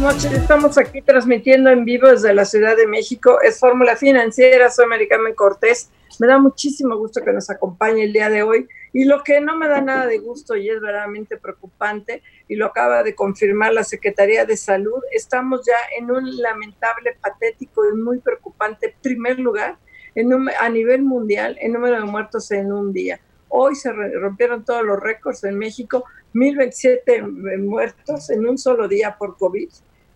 Noches, estamos aquí transmitiendo en vivo desde la Ciudad de México. Es Fórmula Financiera, soy Mari Carmen Cortés. Me da muchísimo gusto que nos acompañe el día de hoy y lo que no me da nada de gusto y es verdaderamente preocupante, y lo acaba de confirmar la Secretaría de Salud, estamos ya en un lamentable, patético y muy preocupante primer lugar en a nivel mundial en número de muertos en un día. Hoy se rompieron todos los récords en México, 1027 muertos en un solo día por COVID.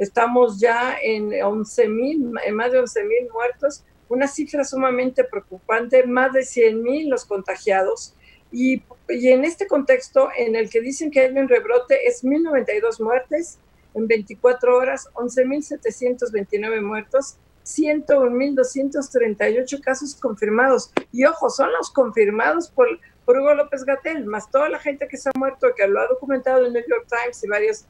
Estamos ya en 11 mil, en más de 11 mil muertos, una cifra sumamente preocupante, más de 100 mil los contagiados y, en este contexto en el que dicen que hay un rebrote, es 1.092 muertes en 24 horas, 11.729 muertos, 101.238 casos confirmados. Y ojo, son los confirmados por, por Hugo López Gatel, más toda la gente que se ha muerto, que lo ha documentado el New York Times y varios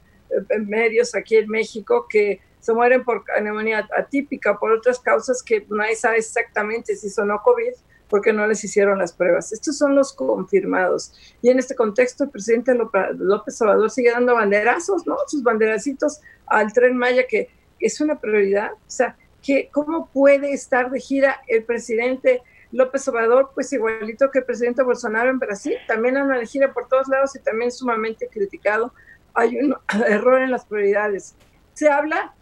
medios aquí en México, que se mueren por neumonía atípica, por otras causas que nadie sabe exactamente si son o COVID porque no les hicieron las pruebas. Estos son los confirmados. Y en este contexto, el presidente López Obrador sigue dando banderazos, ¿no? Sus banderacitos al tren Maya, que es una prioridad. O sea, que ¿cómo puede estar de gira el presidente López Obrador? Pues igualito que el presidente Bolsonaro en Brasil. También anda de gira por todos lados y también sumamente criticado. Hay un error en las prioridades. Se habla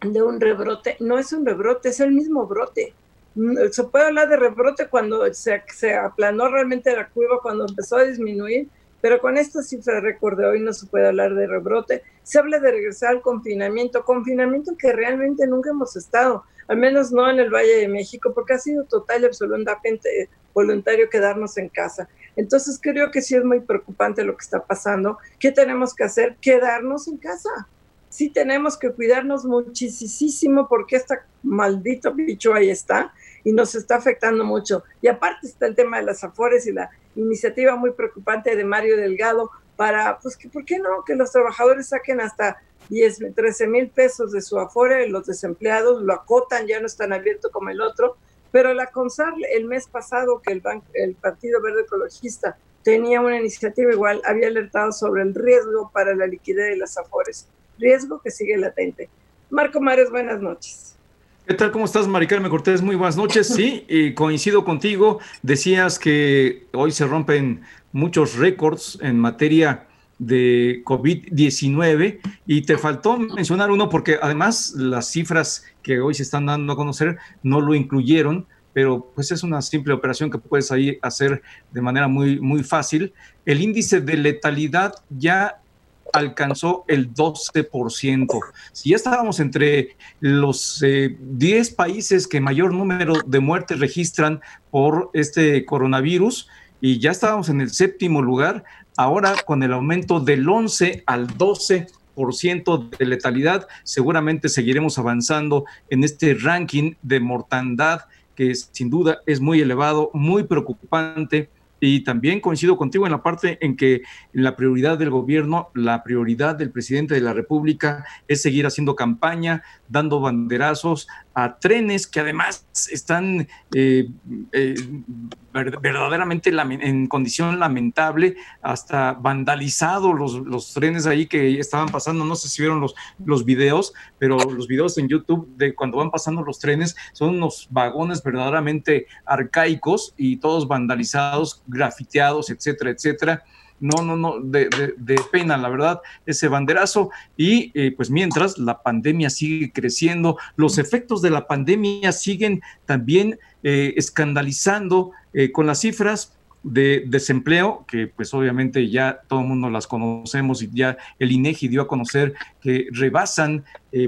de un rebrote. No es un rebrote, es el mismo brote se puede hablar de rebrote cuando se, se aplanó realmente la curva, cuando empezó a disminuir, pero con esta cifra récord de hoy no se puede hablar de rebrote. Se habla de regresar al confinamiento, confinamiento que realmente nunca hemos estado, al menos no en el Valle de México, porque ha sido total y absolutamente voluntario quedarnos en casa. Entonces creo que sí es muy preocupante lo que está pasando. ¿Qué tenemos que hacer? Quedarnos en casa sí tenemos que cuidarnos muchísimo porque este maldito bicho ahí está y nos está afectando mucho. Y aparte está el tema de las afores y la iniciativa muy preocupante de Mario Delgado para, pues, que, ¿por qué no? Que los trabajadores saquen hasta 10, 13 mil pesos de su afore, los desempleados lo acotan, ya no están abiertos como el otro. Pero la CONSAR el mes pasado que el, el Partido Verde Ecologista tenía una iniciativa igual, había alertado sobre el riesgo para la liquidez de las afores riesgo que sigue latente. Marco Mares, buenas noches. ¿Qué tal? ¿Cómo estás, Maricarme Cortés? Muy buenas noches. Sí, y coincido contigo. Decías que hoy se rompen muchos récords en materia de COVID-19 y te faltó mencionar uno porque además las cifras que hoy se están dando a conocer no lo incluyeron, pero pues es una simple operación que puedes ahí hacer de manera muy, muy fácil. El índice de letalidad ya alcanzó el 12%. Si ya estábamos entre los 10 eh, países que mayor número de muertes registran por este coronavirus y ya estábamos en el séptimo lugar, ahora con el aumento del 11 al 12 de letalidad, seguramente seguiremos avanzando en este ranking de mortandad que sin duda es muy elevado, muy preocupante. Y también coincido contigo en la parte en que la prioridad del gobierno, la prioridad del presidente de la República es seguir haciendo campaña, dando banderazos a trenes que además están eh, eh, verdaderamente en condición lamentable, hasta vandalizados los, los, trenes ahí que estaban pasando, no sé si vieron los, los videos, pero los videos en YouTube de cuando van pasando los trenes son unos vagones verdaderamente arcaicos y todos vandalizados, grafiteados, etcétera, etcétera no, no, no, de, pena, la verdad, ese banderazo. Y eh, pues mientras la pandemia sigue creciendo, los efectos de la pandemia siguen también eh, escandalizando eh, con las cifras de desempleo, que pues obviamente ya todo el mundo las conocemos y ya el INEGI dio a conocer que rebasan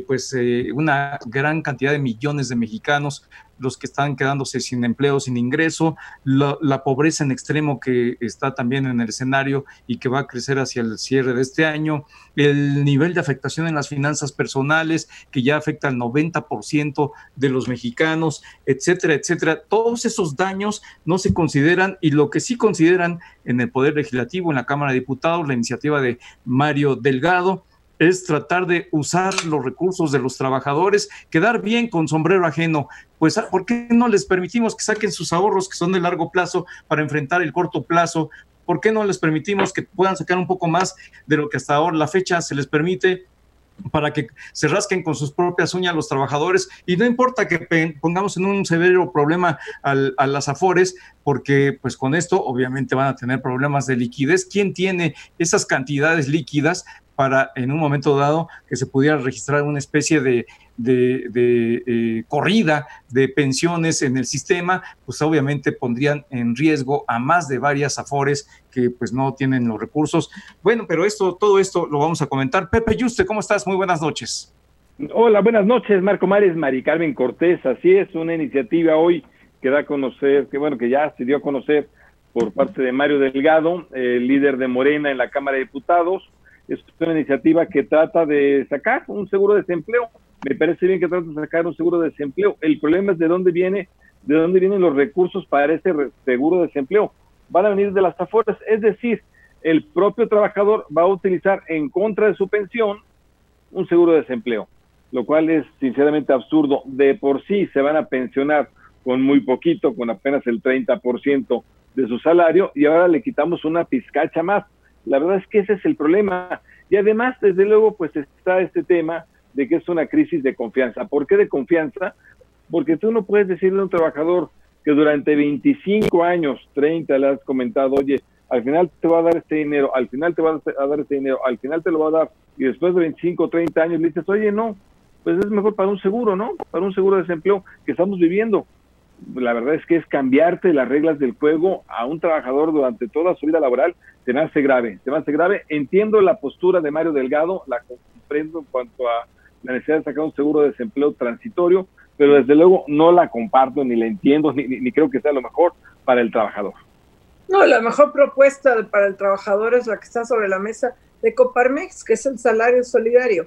pues una gran cantidad de millones de mexicanos los que están quedándose sin empleo, sin ingreso, la, la pobreza en extremo que está también en el escenario y que va a crecer hacia el cierre de este año, el nivel de afectación en las finanzas personales que ya afecta al 90% de los mexicanos, etcétera, etcétera. Todos esos daños no se consideran y lo que sí consideran en el Poder Legislativo, en la Cámara de Diputados, la iniciativa de Mario Delgado, es tratar de usar los recursos de los trabajadores, quedar bien con sombrero ajeno. Pues, ¿por qué no les permitimos que saquen sus ahorros que son de largo plazo para enfrentar el corto plazo? ¿Por qué no les permitimos que puedan sacar un poco más de lo que hasta ahora la fecha se les permite? para que se rasquen con sus propias uñas los trabajadores y no importa que pongamos en un severo problema a las afores porque pues con esto obviamente van a tener problemas de liquidez. ¿Quién tiene esas cantidades líquidas para en un momento dado que se pudiera registrar una especie de, eh, corrida de pensiones en el sistema, pues obviamente pondrían en riesgo a más de varias afores que pues no tienen los recursos. Bueno, pero esto, todo esto lo vamos a comentar. Pepe Yuste, ¿cómo estás? Muy buenas noches. Hola, buenas noches, Marco Mares, Mari Carmen Cortés. Así es, una iniciativa hoy que da a conocer, que bueno, que ya se dio a conocer por parte de Mario Delgado, el líder de Morena en la Cámara de Diputados. Es una iniciativa que trata de sacar un seguro de desempleo me parece bien que traten de sacar un seguro de desempleo. El problema es de dónde viene, de dónde vienen los recursos para ese seguro de desempleo. Van a venir de las afueras, es decir, el propio trabajador va a utilizar en contra de su pensión un seguro de desempleo, lo cual es sinceramente absurdo. De por sí se van a pensionar con muy poquito, con apenas el 30% de su salario, y ahora le quitamos una pizcacha más. La verdad es que ese es el problema. Y además, desde luego, pues está este tema de que es una crisis de confianza. ¿Por qué de confianza? Porque tú no puedes decirle a un trabajador que durante 25 años, 30, le has comentado, oye, al final te va a dar este dinero, al final te va a dar este dinero, al final te lo va a dar, y después de 25, 30 años le dices, oye, no, pues es mejor para un seguro, ¿no? Para un seguro de desempleo que estamos viviendo. La verdad es que es cambiarte las reglas del juego a un trabajador durante toda su vida laboral, se me hace grave, se me hace grave. Entiendo la postura de Mario Delgado, la comprendo en cuanto a la necesidad de sacar un seguro de desempleo transitorio, pero desde luego no la comparto, ni la entiendo, ni, creo que sea lo mejor para el trabajador. No, la mejor propuesta para el trabajador es la que está sobre la mesa de Coparmex, que es el salario solidario.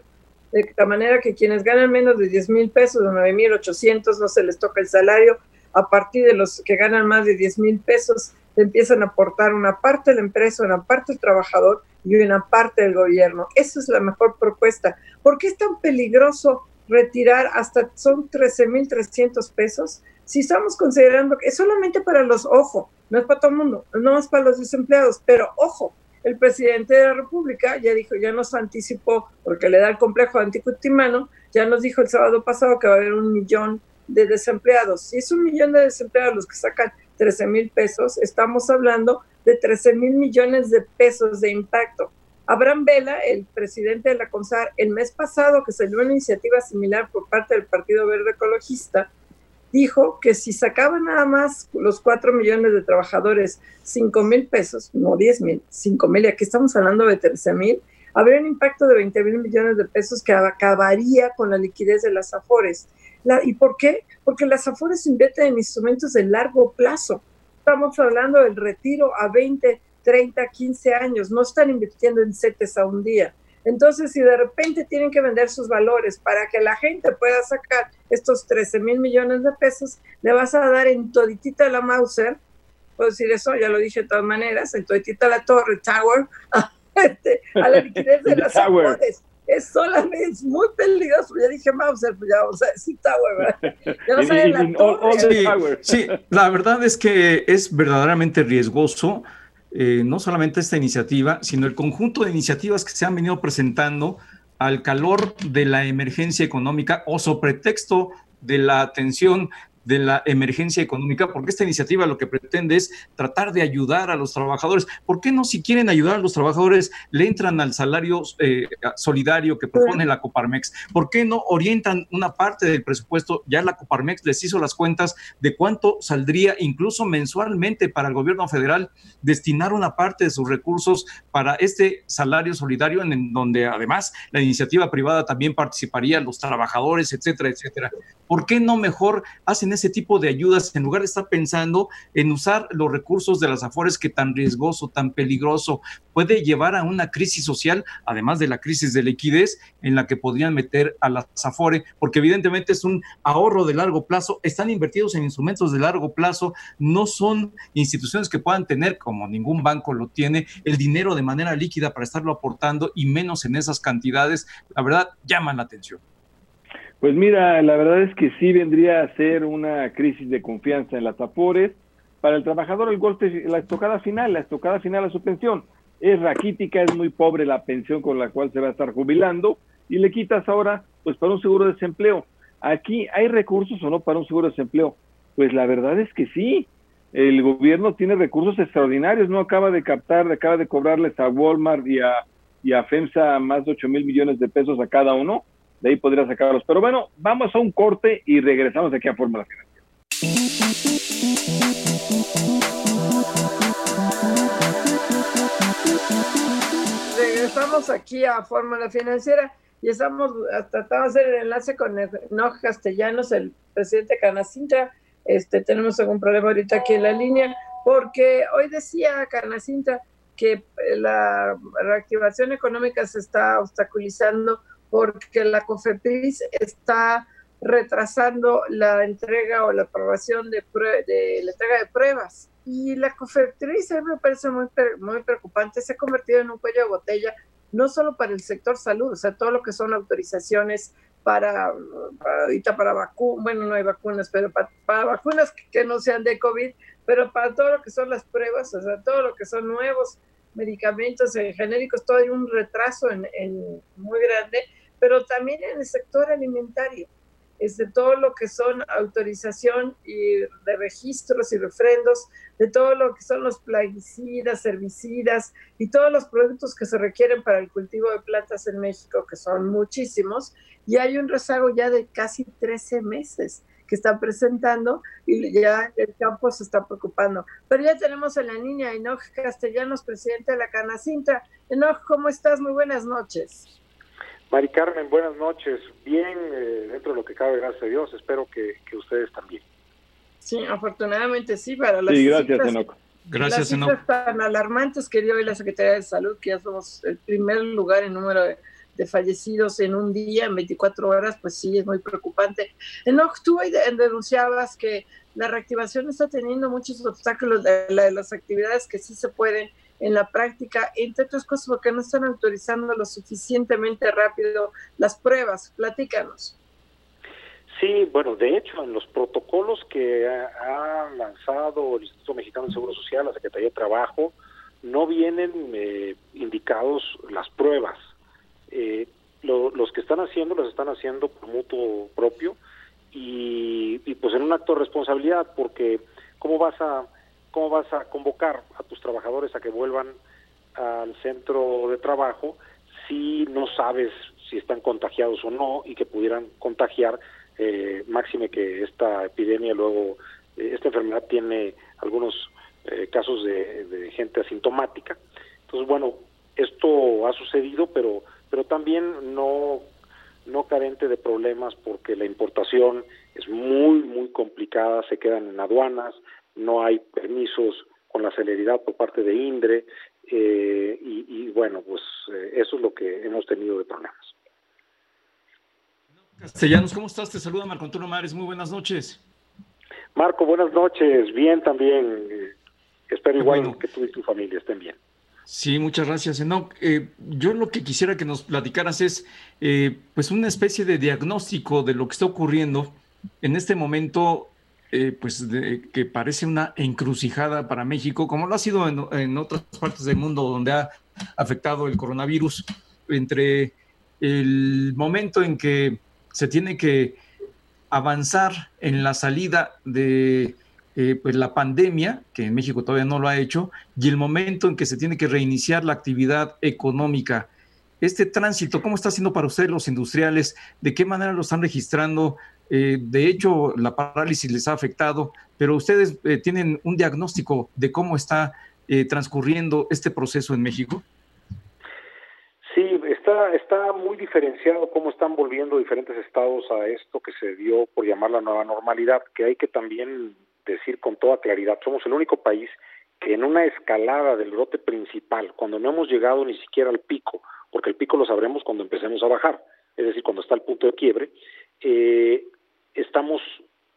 De la manera que quienes ganan menos de 10 mil pesos, de 9 mil 800, no se les toca el salario. A partir de los que ganan más de 10 mil pesos, empiezan a aportar una parte de la empresa, una parte del trabajador y una parte del gobierno. Esa es la mejor propuesta. ¿Por qué es tan peligroso retirar hasta son 13.300 pesos? Si estamos considerando que es solamente para los, ojo, no es para todo el mundo, no es para los desempleados, pero ojo, el presidente de la República ya dijo, ya nos anticipó, porque le da el complejo anticutimano, ya nos dijo el sábado pasado que va a haber un millón de desempleados. Si es un millón de desempleados los que sacan 13 mil pesos, estamos hablando de 13 mil millones de pesos de impacto. Abraham Vela, el presidente de la CONSAR, el mes pasado que salió una iniciativa similar por parte del Partido Verde Ecologista, dijo que si sacaban nada más los 4 millones de trabajadores 5 mil pesos, no 10 mil, 5 mil, y aquí estamos hablando de 13 mil, habría un impacto de 20 mil millones de pesos que acabaría con la liquidez de las AFORES. ¿Y por qué? Porque las AFORES invierten en instrumentos de largo plazo. Estamos hablando del retiro a 20, 30, 15 años. No están invirtiendo en CETES a un día. Entonces, si de repente tienen que vender sus valores para que la gente pueda sacar estos 13 mil millones de pesos, le vas a dar en toditita la Mauser, puedo decir eso, ya lo dije de todas maneras, en toditita la torre, Tower, a, este, la liquidez de las AFORES es solamente, es muy peligroso. Ya dije Mauser, pues ya vamos a decir Tower, ¿verdad? Ya no la sí, la verdad es que es verdaderamente riesgoso. Eh, no solamente esta iniciativa, sino el conjunto de iniciativas que se han venido presentando al calor de la emergencia económica o sobre pretexto de la atención de la emergencia económica, porque esta iniciativa lo que pretende es tratar de ayudar a los trabajadores. ¿Por qué no, si quieren ayudar a los trabajadores, le entran al salario eh, solidario que propone la Coparmex? ¿Por qué no orientan una parte del presupuesto? Ya la Coparmex les hizo las cuentas de cuánto saldría incluso mensualmente para el gobierno federal destinar una parte de sus recursos para este salario solidario, en donde además la iniciativa privada también participaría, los trabajadores, etcétera, etcétera. ¿Por qué no mejor hacen ese tipo de ayudas en lugar de estar pensando en usar los recursos de las afores que tan riesgoso, tan peligroso puede llevar a una crisis social, además de la crisis de liquidez en la que podrían meter a las afores, porque evidentemente es un ahorro de largo plazo, están invertidos en instrumentos de largo plazo, no son instituciones que puedan tener, como ningún banco lo tiene, el dinero de manera líquida para estarlo aportando y menos en esas cantidades, la verdad llaman la atención. Pues mira, la verdad es que sí vendría a ser una crisis de confianza en las Afores. Para el trabajador el golpe, la estocada final, la estocada final a su pensión. Es raquítica, es muy pobre la pensión con la cual se va a estar jubilando y le quitas ahora pues para un seguro de desempleo. Aquí hay recursos o no para un seguro de desempleo. Pues la verdad es que sí. El gobierno tiene recursos extraordinarios, no acaba de captar, acaba de cobrarles a Walmart y a, y a FEMSA más de 8 mil millones de pesos a cada uno de ahí podría sacarlos. Pero bueno, vamos a un corte y regresamos aquí a Fórmula Financiera. Regresamos aquí a Fórmula Financiera y estamos tratando de hacer el enlace con Enoch Castellanos, el presidente Canacintra. Este, tenemos algún problema ahorita aquí en la línea, porque hoy decía Canacintra que la reactivación económica se está obstaculizando porque la COFEPRIS está retrasando la entrega o la aprobación de, de la entrega de pruebas. Y la COFEPRIS a mí me parece muy, muy preocupante, se ha convertido en un cuello de botella, no solo para el sector salud, o sea, todo lo que son autorizaciones para, ahorita para vacunas, bueno, no hay vacunas, pero para, vacunas que no sean de COVID, pero para todo lo que son las pruebas, o sea, todo lo que son nuevos medicamentos genéricos, todo hay un retraso en, en muy grande pero también en el sector alimentario, es de todo lo que son autorización y de registros y refrendos, de todo lo que son los plaguicidas, herbicidas y todos los productos que se requieren para el cultivo de plantas en México, que son muchísimos, y hay un rezago ya de casi 13 meses que están presentando y ya el campo se está preocupando. Pero ya tenemos en la línea a Enoch Castellanos, presidente de la Canacinta. Enoch, ¿cómo estás? Muy buenas noches. Mari Carmen, buenas noches. Bien, eh, dentro de lo que cabe, gracias a Dios. Espero que, ustedes también. Sí, afortunadamente sí, para las sí, gracias, Enoch. Gracias, las tan alarmantes que dio hoy la Secretaría de Salud, que ya somos el primer lugar en número de, fallecidos en un día, en 24 horas, pues sí, es muy preocupante. Enoch, tú denunciabas que la reactivación está teniendo muchos obstáculos de las actividades que sí se pueden en la práctica, entre otras cosas porque no están autorizando lo suficientemente rápido las pruebas. Platícanos. Sí, bueno, de hecho, en los protocolos que ha, lanzado el Instituto Mexicano de Seguro Social, la Secretaría de Trabajo, no vienen eh, indicados las pruebas. Eh, los que están haciendo, los están haciendo por mutuo propio y, y pues en un acto de responsabilidad, porque ¿cómo vas a cómo vas a convocar a tus trabajadores a que vuelvan al centro de trabajo si no sabes si están contagiados o no y que pudieran contagiar, eh, máxime que esta epidemia luego, eh, esta enfermedad tiene algunos eh, casos de, de, gente asintomática. Entonces, bueno, esto ha sucedido, pero, pero también no, no carente de problemas porque la importación es muy, muy complicada, se quedan en aduanas, no hay permisos con la celeridad por parte de INDRE eh, y, bueno, pues eh, eso es lo que hemos tenido de problemas. Castellanos, ¿cómo estás? Te saluda Marco Antonio Mares, muy buenas noches. Marco, buenas noches, bien también. Espero igual que tú y tu familia estén bien. Sí, muchas gracias, Enoch. yo lo que quisiera que nos platicaras es, pues, una especie de diagnóstico de lo que está ocurriendo en este momento eh, pues que parece una encrucijada para México, como lo ha sido en, otras partes del mundo donde ha afectado el coronavirus, entre el momento en que se tiene que avanzar en la salida de eh, pues la pandemia, que en México todavía no lo ha hecho, y el momento en que se tiene que reiniciar la actividad económica. Este tránsito, ¿cómo está siendo para ustedes los industriales? ¿De qué manera lo están registrando? Eh, de hecho, la parálisis les ha afectado, pero ustedes eh, tienen un diagnóstico de cómo está eh, transcurriendo este proceso en México. Sí, está, está muy diferenciado cómo están volviendo diferentes estados a esto que se dio por llamar la nueva normalidad, que hay que también decir con toda claridad, somos el único país que en una escalada del brote principal, cuando no hemos llegado ni siquiera al pico, porque el pico lo sabremos cuando empecemos a bajar, es decir, cuando está el punto de quiebre, eh, estamos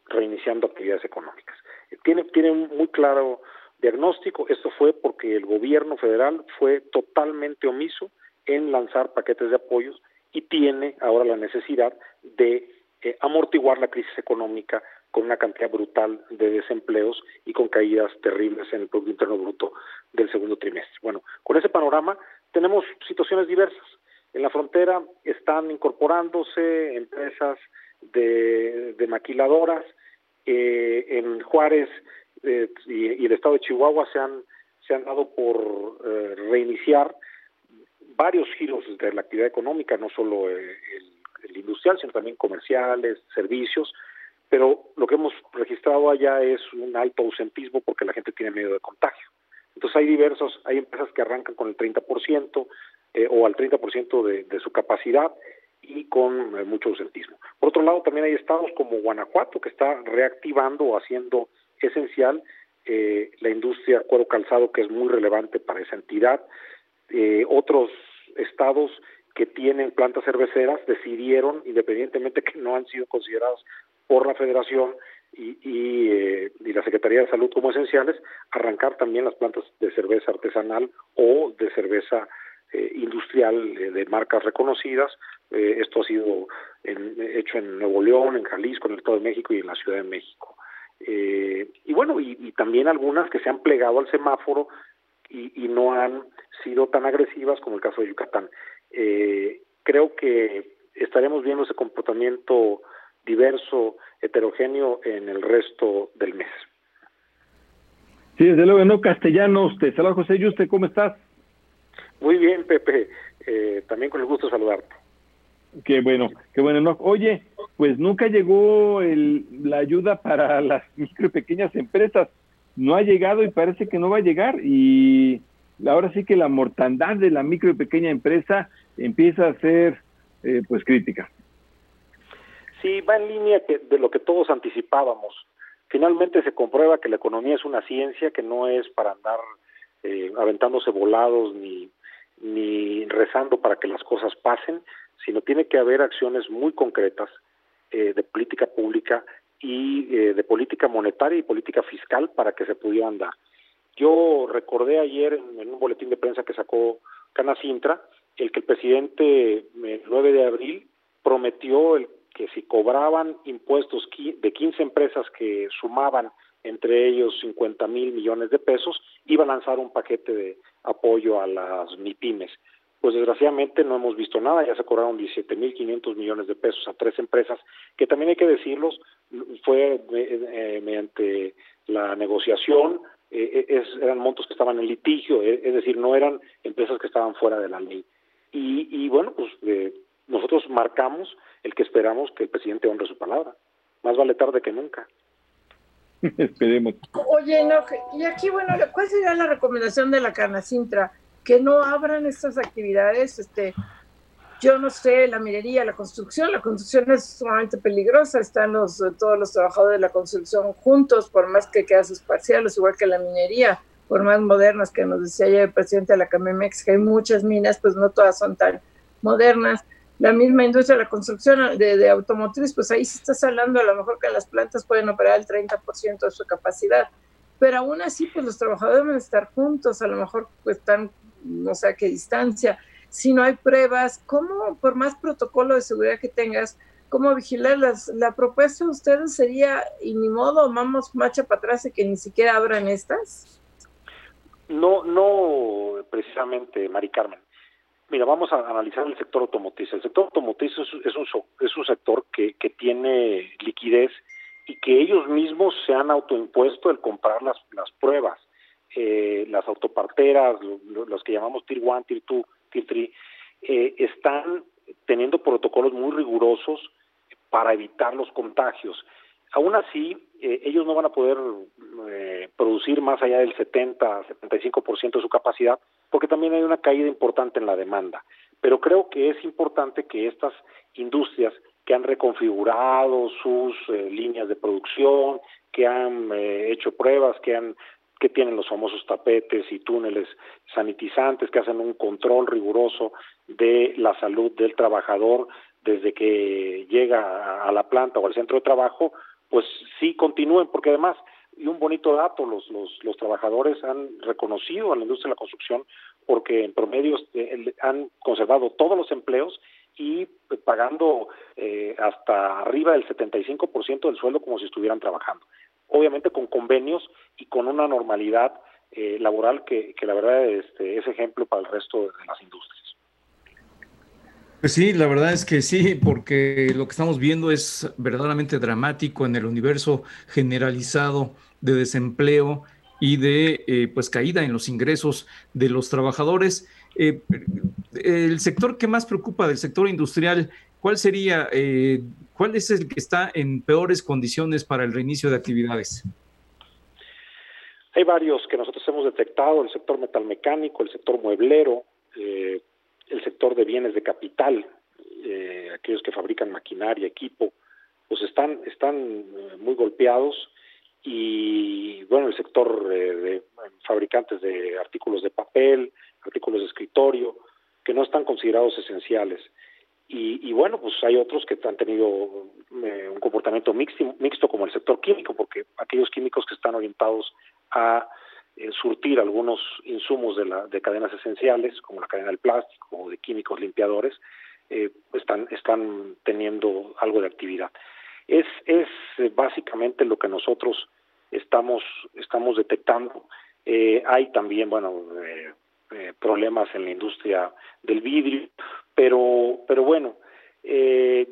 reiniciando actividades económicas. Tiene, tiene un muy claro diagnóstico, esto fue porque el gobierno federal fue totalmente omiso en lanzar paquetes de apoyos y tiene ahora la necesidad de eh, amortiguar la crisis económica con una cantidad brutal de desempleos y con caídas terribles en el Producto Interno Bruto del segundo trimestre. Bueno, con ese panorama tenemos situaciones diversas. En la frontera están incorporándose empresas de, maquiladoras, eh, en Juárez eh, y, el estado de Chihuahua se han, se han dado por reiniciar varios giros de la actividad económica, no solo el, industrial, sino también comerciales, servicios, pero lo que hemos registrado allá es un alto ausentismo porque la gente tiene miedo de contagio. Entonces hay diversos, hay empresas que arrancan con el 30% eh, o al 30% de, de su capacidad y con eh, mucho ausentismo. Por otro lado, también hay estados como Guanajuato que está reactivando o haciendo esencial eh, la industria cuero calzado que es muy relevante para esa entidad. Eh, otros estados que tienen plantas cerveceras decidieron, independientemente que no han sido considerados por la Federación y, y, eh, la Secretaría de Salud como esenciales, arrancar también las plantas de cerveza artesanal o de cerveza eh, industrial de marcas reconocidas. esto ha sido hecho en Nuevo León, en Jalisco, en el Estado de México y en la Ciudad de México. y bueno, y, y, también algunas que se han plegado al semáforo y, y no han sido tan agresivas como el caso de Yucatán. Eh, creo que estaremos viendo ese comportamiento diverso, heterogéneo en el resto del mes. Sí, desde luego, no castellanos. Te saluda José ¿y usted ¿cómo estás? Muy bien, Pepe. Eh, también con el gusto de saludarte. Qué bueno, qué bueno. No, oye, pues nunca llegó el, la ayuda para las micro y pequeñas empresas. No ha llegado y parece que no va a llegar. Y ahora sí que la mortandad de la micro y pequeña empresa empieza a ser eh, pues crítica. Sí, va en línea de lo que todos anticipábamos. Finalmente se comprueba que la economía es una ciencia que no es para andar eh, aventándose volados ni, ni rezando para que las cosas pasen, sino tiene que haber acciones muy concretas eh, de política pública y de política monetaria y política fiscal para que se pudieran dar. Yo recordé ayer en, un boletín de prensa que sacó Canacintra el que el presidente el 9 de abril prometió el que si cobraban impuestos de 15 empresas que sumaban entre ellos 50 mil millones de pesos, iba a lanzar un paquete de apoyo a las MIPIMES. Pues desgraciadamente no hemos visto nada, ya se cobraron 17 mil 500 millones de pesos a tres empresas, que también hay que decirlos, fue eh, eh, mediante la negociación, eh, eh, eran montos que estaban en litigio, eh, es decir, no eran empresas que estaban fuera de la ley. Y, y bueno, pues nosotros marcamos el que esperamos que el presidente honre su palabra. Más vale tarde que nunca. Esperemos. Oye, no, y aquí, bueno, ¿cuál sería la recomendación de la Canacintra? Que no abran estas actividades, este, yo no sé, la minería, la construcción, la construcción es sumamente peligrosa, están los, todos los trabajadores de la construcción juntos, por más que casos parciales, igual que la minería, por más modernas que nos decía ya el presidente de la CAMEMEX, que hay muchas minas, pues no todas son tan modernas. La misma industria de la construcción de, de automotriz, pues ahí se está hablando a lo mejor que las plantas pueden operar el 30% de su capacidad, pero aún así, pues los trabajadores deben estar juntos, a lo mejor pues están no sé a qué distancia si no hay pruebas, ¿cómo, por más protocolo de seguridad que tengas, cómo vigilarlas? La propuesta de ustedes sería, y ni modo, vamos marcha para atrás y que ni siquiera abran estas. No, no precisamente, Mari Carmen. Mira, vamos a analizar el sector automotriz. El sector automotriz es, un, es un sector que, que tiene liquidez y que ellos mismos se han autoimpuesto el comprar las, pruebas. Eh, las autoparteras, los que llamamos Tier 1, Tier 2, eh, están teniendo protocolos muy rigurosos para evitar los contagios. Aún así, eh, ellos no van a poder eh, producir más allá del 70-75% de su capacidad porque también hay una caída importante en la demanda. Pero creo que es importante que estas industrias que han reconfigurado sus eh, líneas de producción, que han eh, hecho pruebas, que han que tienen los famosos tapetes y túneles sanitizantes, que hacen un control riguroso de la salud del trabajador desde que llega a la planta o al centro de trabajo, pues sí continúen, porque además y un bonito dato, los, los, los trabajadores han reconocido a la industria de la construcción porque en promedio eh, han conservado todos los empleos y pagando eh, hasta arriba del 75% del sueldo como si estuvieran trabajando. Obviamente con convenios y con una normalidad eh, laboral que, que la verdad este, es ejemplo para el resto de las industrias. Pues sí, la verdad es que sí, porque lo que estamos viendo es verdaderamente dramático en el universo generalizado de desempleo y de eh, pues caída en los ingresos de los trabajadores. Eh, el sector que más preocupa del sector industrial, ¿cuál sería, eh, cuál es el que está en peores condiciones para el reinicio de actividades? Hay varios que nosotros hemos detectado, el sector metalmecánico, el sector mueblero, el sector de bienes de capital, aquellos que fabrican maquinaria, equipo, pues están, están muy golpeados y bueno, el sector de fabricantes de artículos de papel, artículos de escritorio, que no están considerados esenciales. Y, bueno, pues hay otros que han tenido eh, un comportamiento mixto, mixto, como el sector químico, porque aquellos químicos que están orientados a eh, surtir algunos insumos de, la, de cadenas esenciales, como la cadena del plástico o de químicos limpiadores, eh, están, están teniendo algo de actividad. Es, es básicamente lo que nosotros estamos, estamos detectando. Eh, hay también, bueno, eh, eh, problemas en la industria del vidrio, pero, pero bueno,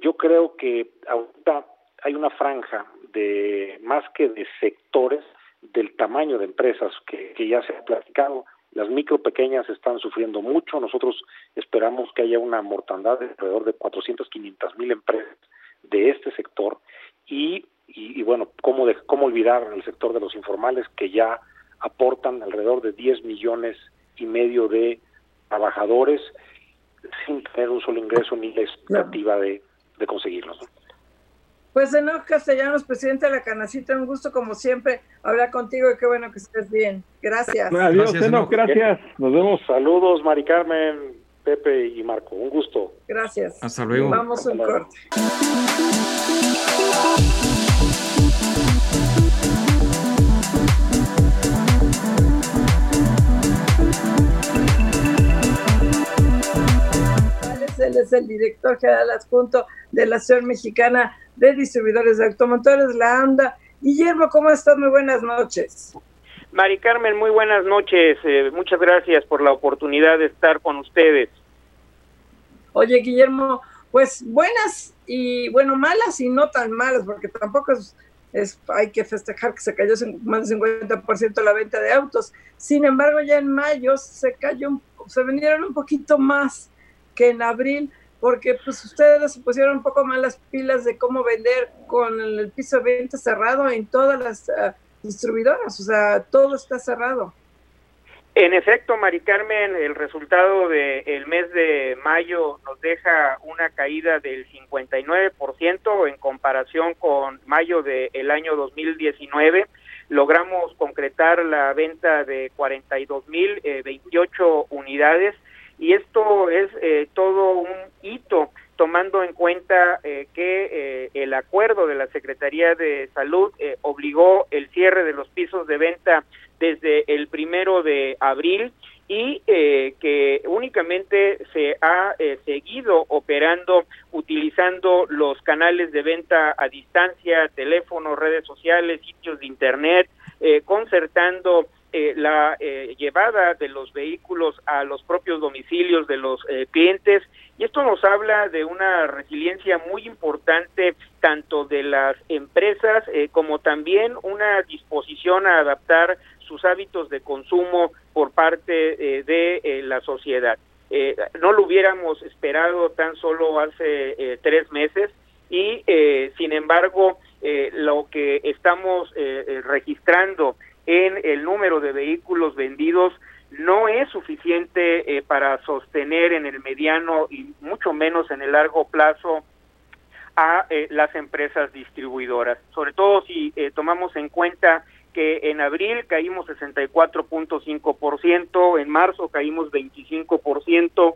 yo creo que ahorita hay una franja de más que de sectores del tamaño de empresas que, que ya se ha platicado. Las micro pequeñas están sufriendo mucho. Nosotros esperamos que haya una mortandad de alrededor de 400, 500 mil empresas de este sector y y, bueno, ¿cómo, de, ¿cómo olvidar el sector de los informales que ya aportan alrededor de 10 millones y medio de trabajadores sin tener un solo ingreso ni la expectativa de, de conseguirlos? Pues Enoch Castellanos, presidente de la Canacita, un gusto como siempre hablar contigo y qué bueno que estés bien. Gracias. Adiós, gracias, gracias. Nos vemos. Saludos, Mari Carmen, Pepe y Marco. Un gusto. Gracias. Hasta luego. Vamos a un corte. Él es el director general adjunto de la Asociación Mexicana de Distribuidores de Automotores, la ANDA. Guillermo, ¿cómo estás? Muy buenas noches. Mari Carmen, muy buenas noches. Eh, muchas gracias por la oportunidad de estar con ustedes. Oye, Guillermo, pues buenas y bueno, malas y no tan malas, porque tampoco es, es hay que festejar que se cayó más del 50% la venta de autos. Sin embargo, ya en mayo se cayó, se vendieron un poquito más que en abril, porque pues ustedes se pusieron un poco más las pilas de cómo vender con el piso de venta cerrado en todas las uh, distribuidoras, o sea, todo está cerrado. En efecto, Mari Carmen, el resultado del mes de mayo nos deja una caída del 59% en comparación con mayo del año 2019. Logramos concretar la venta de 42.028 unidades y esto es eh, todo un hito tomando en cuenta eh, que eh, el acuerdo de la Secretaría de Salud eh, obligó el cierre de los pisos de venta desde el primero de abril y eh, que únicamente se ha eh, seguido operando utilizando los canales de venta a distancia, teléfonos, redes sociales, sitios de internet, eh, concertando eh, la eh, llevada de los vehículos a los propios domicilios de los eh, clientes y esto nos habla de una resiliencia muy importante tanto de las empresas como también una disposición a adaptar sus hábitos de consumo por parte de la sociedad. no lo hubiéramos esperado tan solo hace tres meses y sin embargo lo que estamos registrando en el número de vehículos vendidos no es suficiente para sostener en el mediano y mucho menos en el largo plazo a las empresas distribuidoras, sobre todo si tomamos en cuenta que en abril caímos 64.5%, en marzo caímos 25%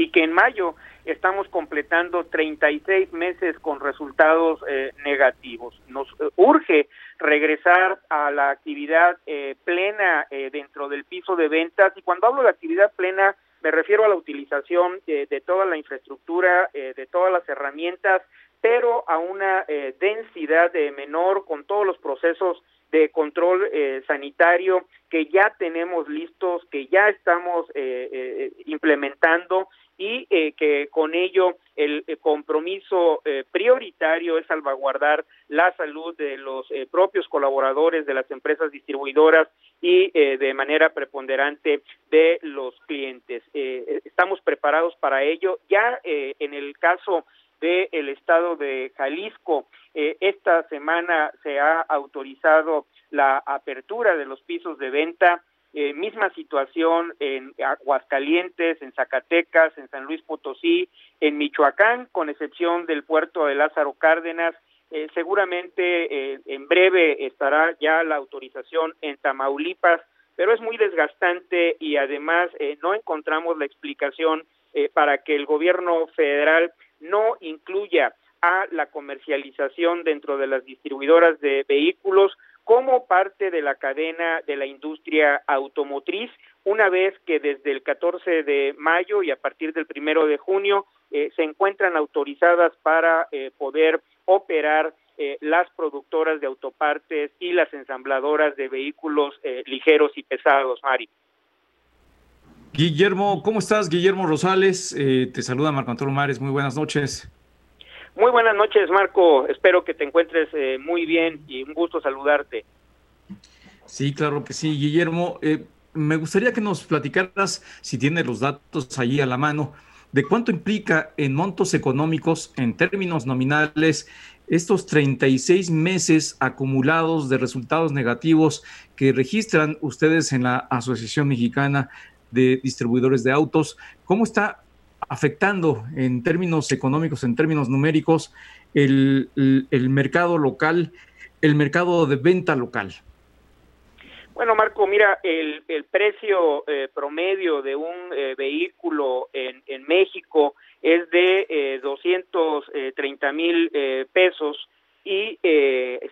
y que en mayo estamos completando 36 meses con resultados eh, negativos. Nos eh, urge regresar a la actividad eh, plena dentro del piso de ventas y cuando hablo de actividad plena me refiero a la utilización de toda la infraestructura, de todas las herramientas, pero a una densidad menor con todos los procesos de control eh, sanitario que ya tenemos listos, que ya estamos eh, eh, implementando y que con ello el, compromiso prioritario es salvaguardar la salud de los propios colaboradores de las empresas distribuidoras y de manera preponderante de los clientes. estamos preparados para ello. Ya en el caso del estado de Jalisco. Eh, esta semana se ha autorizado la apertura de los pisos de venta. Eh, misma situación en Aguascalientes, en Zacatecas, en San Luis Potosí, en Michoacán, con excepción del puerto de Lázaro Cárdenas. Eh, seguramente en breve estará ya la autorización en Tamaulipas, pero es muy desgastante y además no encontramos la explicación para que el gobierno federal no incluya a la comercialización dentro de las distribuidoras de vehículos como parte de la cadena de la industria automotriz, una vez que desde el 14 de mayo y a partir del primero de junio eh, se encuentran autorizadas para eh, poder operar eh, las productoras de autopartes y las ensambladoras de vehículos ligeros y pesados, Mari. Guillermo, ¿cómo estás? Guillermo Rosales, eh, te saluda Marco Antonio Mares, muy buenas noches. Muy buenas noches, Marco, espero que te encuentres eh, muy bien y un gusto saludarte. Sí, claro que sí, Guillermo. Eh, me gustaría que nos platicaras, si tienes los datos allí a la mano, de cuánto implica en montos económicos, en términos nominales, estos 36 meses acumulados de resultados negativos que registran ustedes en la Asociación Mexicana de distribuidores de autos. ¿Cómo está afectando en términos económicos, en términos numéricos, el, mercado local, el mercado de venta local? Bueno, Marco, mira, el, precio eh, promedio de un eh, vehículo en, en, México es de eh, 230 eh, mil pesos y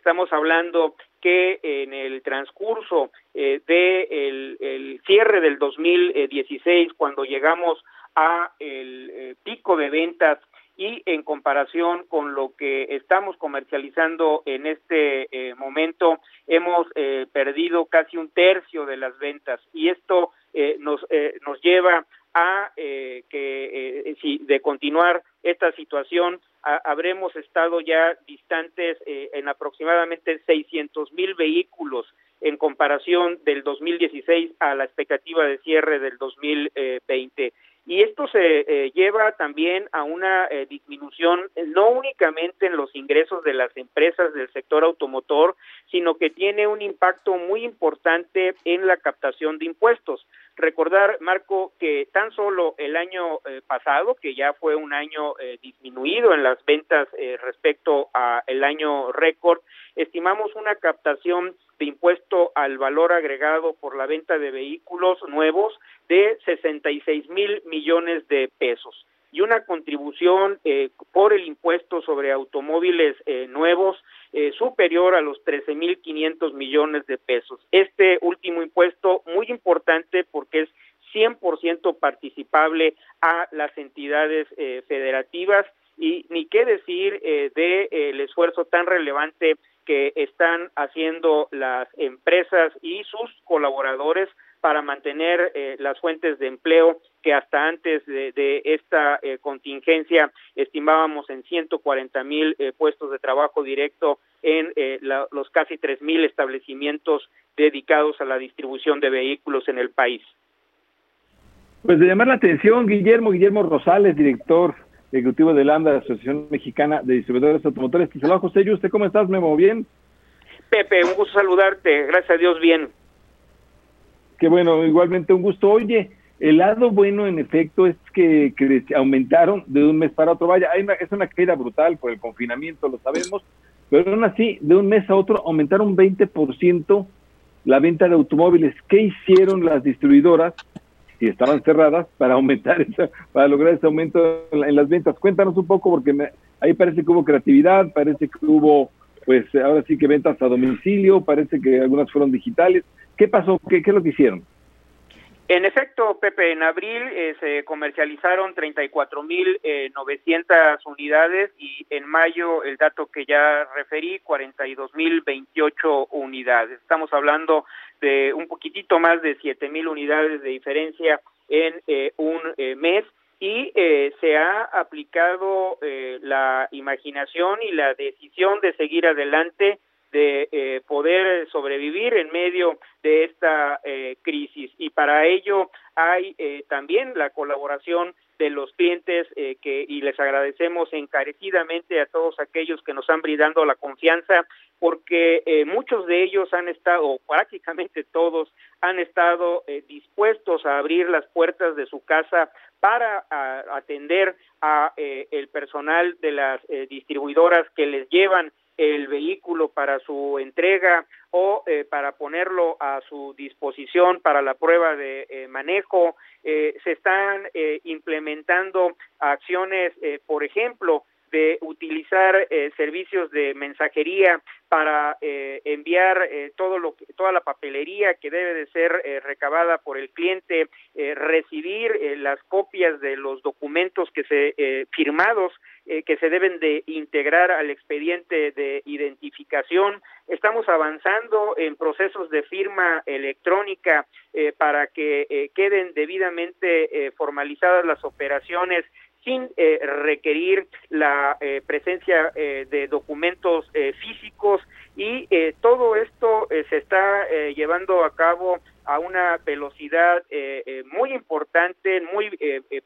estamos hablando que en el transcurso eh, del el cierre del 2016, cuando llegamos a el eh, pico de ventas y en comparación con lo que estamos comercializando en este eh, momento, hemos eh, perdido casi un tercio de las ventas. Y esto nos, nos lleva a que si de continuar esta situación habremos estado ya distantes eh, en aproximadamente 600 mil vehículos en comparación del 2016 a la expectativa de cierre del 2020. Y esto se eh, lleva también a una eh, disminución no únicamente en los ingresos de las empresas del sector automotor, sino que tiene un impacto muy importante en la captación de impuestos. Recordar, Marco, que tan solo el año eh, pasado, que ya fue un año disminuido en las ventas respecto a el año récord, estimamos una captación de impuesto al valor agregado por la venta de vehículos nuevos de 66 mil millones de pesos y una contribución eh, por el impuesto sobre automóviles eh, nuevos eh, superior a los 13 mil 500 millones de pesos. Este último impuesto muy importante porque es 100% participable a las entidades federativas y ni qué decir de el esfuerzo tan relevante que están haciendo las empresas y sus colaboradores para mantener eh, las fuentes de empleo que hasta antes de, esta eh, contingencia estimábamos en 140 mil eh, puestos de trabajo directo en los casi 3 mil establecimientos dedicados a la distribución de vehículos en el país. Pues de llamar la atención, Guillermo, Guillermo Rosales, director ejecutivo de AMDA, la Asociación Mexicana de Distribuidores Automotores. Te saludo, José. ¿Y usted cómo estás, Memo? ¿Bien? Pepe, un gusto saludarte. Gracias a Dios, bien. Qué bueno, igualmente un gusto. Oye, el lado bueno, en efecto, es que, aumentaron de un mes para otro. Vaya, hay es una caída brutal por el confinamiento, lo sabemos, pero aún así, de un mes a otro aumentaron 20% la venta de automóviles. ¿Qué hicieron las distribuidoras, si estaban cerradas, para aumentar esa, para lograr ese aumento en, las ventas? Cuéntanos un poco, porque ahí parece que hubo creatividad, parece que hubo, pues ahora sí que ventas a domicilio, parece que algunas fueron digitales. ¿Qué pasó? ¿Qué, qué es lo que hicieron? En efecto, Pepe, en abril eh, se comercializaron 34.900 mil eh, unidades y en mayo el dato que ya referí, 42.028 mil unidades. Estamos hablando de un poquitito más de 7.000 mil unidades de diferencia en eh, un mes y se ha aplicado la imaginación y la decisión de seguir adelante de eh, poder sobrevivir en medio de esta eh, crisis. Y para ello hay eh, también la colaboración de los clientes que y les agradecemos encarecidamente a todos aquellos que nos han brindado la confianza porque muchos de ellos han estado prácticamente todos han estado dispuestos a abrir las puertas de su casa para atender a el personal de las distribuidoras que les llevan el vehículo para su entrega o eh, para ponerlo a su disposición para la prueba de eh, manejo. Eh, se están implementando acciones, por ejemplo, de utilizar eh, servicios de mensajería para eh, enviar eh, todo lo toda la papelería que debe de ser recabada por el cliente, recibir las copias de los documentos que se firmados que se deben de integrar al expediente de identificación. Estamos avanzando en procesos de firma electrónica para que queden debidamente formalizadas las operaciones sin eh, requerir la eh, presencia eh, de documentos físicos y todo esto se está llevando a cabo a una velocidad muy importante, en muy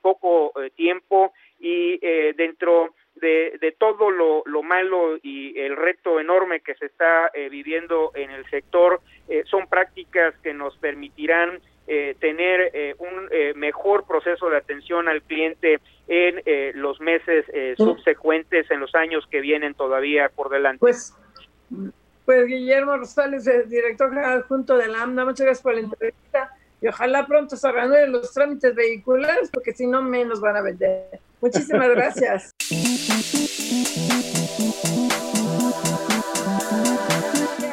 poco tiempo y dentro de, de todo lo, lo, malo y el reto enorme que se está viviendo en el sector, son prácticas que nos permitirán eh, tener eh, un eh, mejor proceso de atención al cliente en los meses subsecuentes, en los años que vienen todavía por delante. Pues, pues Guillermo Rosales, director general junto de la AMNA, muchas gracias por la entrevista y ojalá pronto se reanuden los trámites vehiculares porque si no menos van a vender. Muchísimas gracias.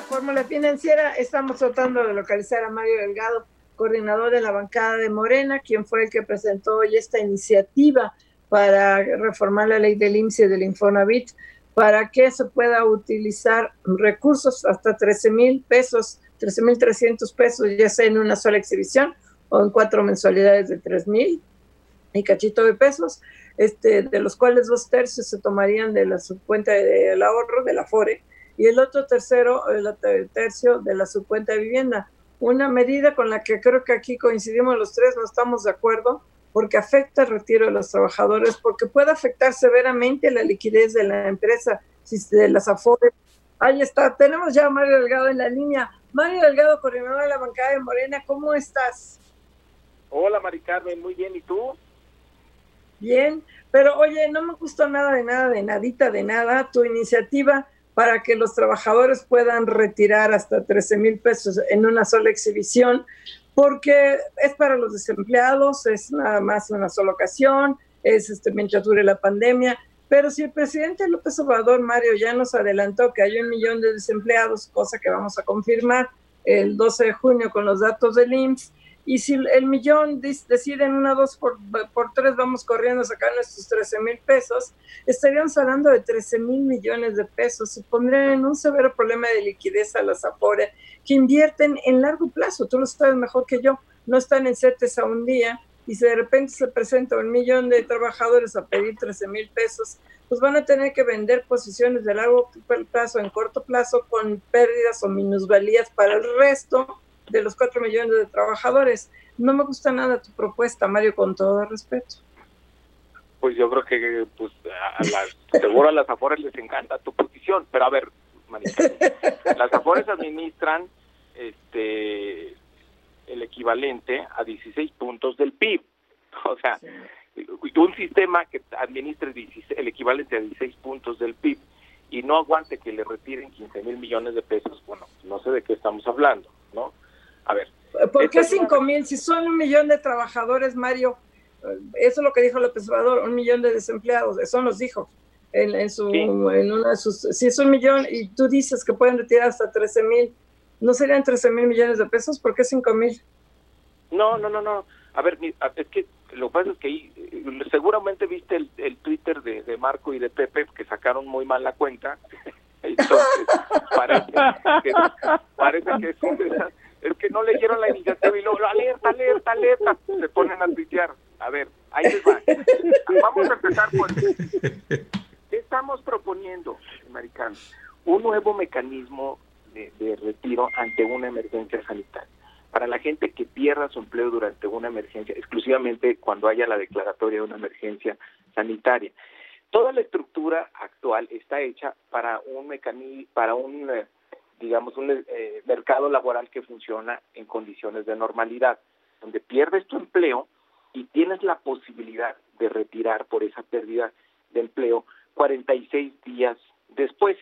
Fórmula Financiera, estamos tratando de localizar a Mario Delgado coordinador de la bancada de Morena, quien fue el que presentó hoy esta iniciativa para reformar la ley del IMSS y del Infonavit, para que se pueda utilizar recursos hasta 13 mil pesos, 13 mil 300 pesos, ya sea en una sola exhibición o en cuatro mensualidades de 3 mil y cachito de pesos, este, de los cuales dos tercios se tomarían de la subcuenta del ahorro, de la FORE, y el otro tercero, el tercio de la subcuenta de vivienda una medida con la que creo que aquí coincidimos los tres, no estamos de acuerdo, porque afecta el retiro de los trabajadores, porque puede afectar severamente la liquidez de la empresa, si de las afores. Ahí está, tenemos ya a Mario Delgado en la línea. Mario Delgado, coordinador de la bancada de Morena, ¿cómo estás? Hola, Mari Carmen, muy bien, ¿y tú? Bien, pero oye, no me gustó nada de nada, de nadita, de nada, tu iniciativa para que los trabajadores puedan retirar hasta 13 mil pesos en una sola exhibición, porque es para los desempleados, es nada más una sola ocasión, es este, mientras dure la pandemia. Pero si el presidente López Obrador, Mario, ya nos adelantó que hay un millón de desempleados, cosa que vamos a confirmar el 12 de junio con los datos del IMSS, y si el millón deciden una, dos por, por tres, vamos corriendo a sacar nuestros 13 mil pesos, estaríamos hablando de 13 mil millones de pesos y pondrían en un severo problema de liquidez a las AFORE que invierten en largo plazo. Tú lo sabes mejor que yo, no están en CETES a un día y si de repente se presenta un millón de trabajadores a pedir 13 mil pesos, pues van a tener que vender posiciones de largo plazo en corto plazo con pérdidas o minusvalías para el resto de los cuatro millones de trabajadores. No me gusta nada tu propuesta, Mario, con todo respeto. Pues yo creo que pues a las, seguro a las Afores les encanta tu posición, pero a ver, las Afores administran este el equivalente a 16 puntos del PIB. O sea, un sistema que administre el equivalente a 16 puntos del PIB y no aguante que le retiren 15 mil millones de pesos, bueno, no sé de qué estamos hablando, ¿no? A ver. ¿Por qué 5 mil? Si son un millón de trabajadores, Mario, eso es lo que dijo López Obrador, un millón de desempleados, eso nos dijo en, su, en una de sus, si es un millón y tú dices que pueden retirar hasta 13 mil, ¿no serían 13 mil millones de pesos? ¿Por qué 5 mil? No, no, no, no. A ver, es que lo que pasa es que ahí, eh, seguramente viste el, el Twitter de, de, Marco y de Pepe que sacaron muy mal la cuenta. Entonces, parece que, parece que es, que no leyeron la iniciativa y luego, alerta, alerta, alerta, se ponen a tuitear. A ver, ahí les va. Vamos a empezar por... ¿Qué estamos proponiendo, Maricano? Un nuevo mecanismo de, de retiro ante una emergencia sanitaria para la gente que pierda su empleo durante una emergencia, exclusivamente cuando haya la declaratoria de una emergencia sanitaria. Toda la estructura actual está hecha para un mecanismo, para un, eh, digamos, un eh, mercado laboral que funciona en condiciones de normalidad, donde pierdes tu empleo y tienes la posibilidad de retirar por esa pérdida de empleo 46 días después,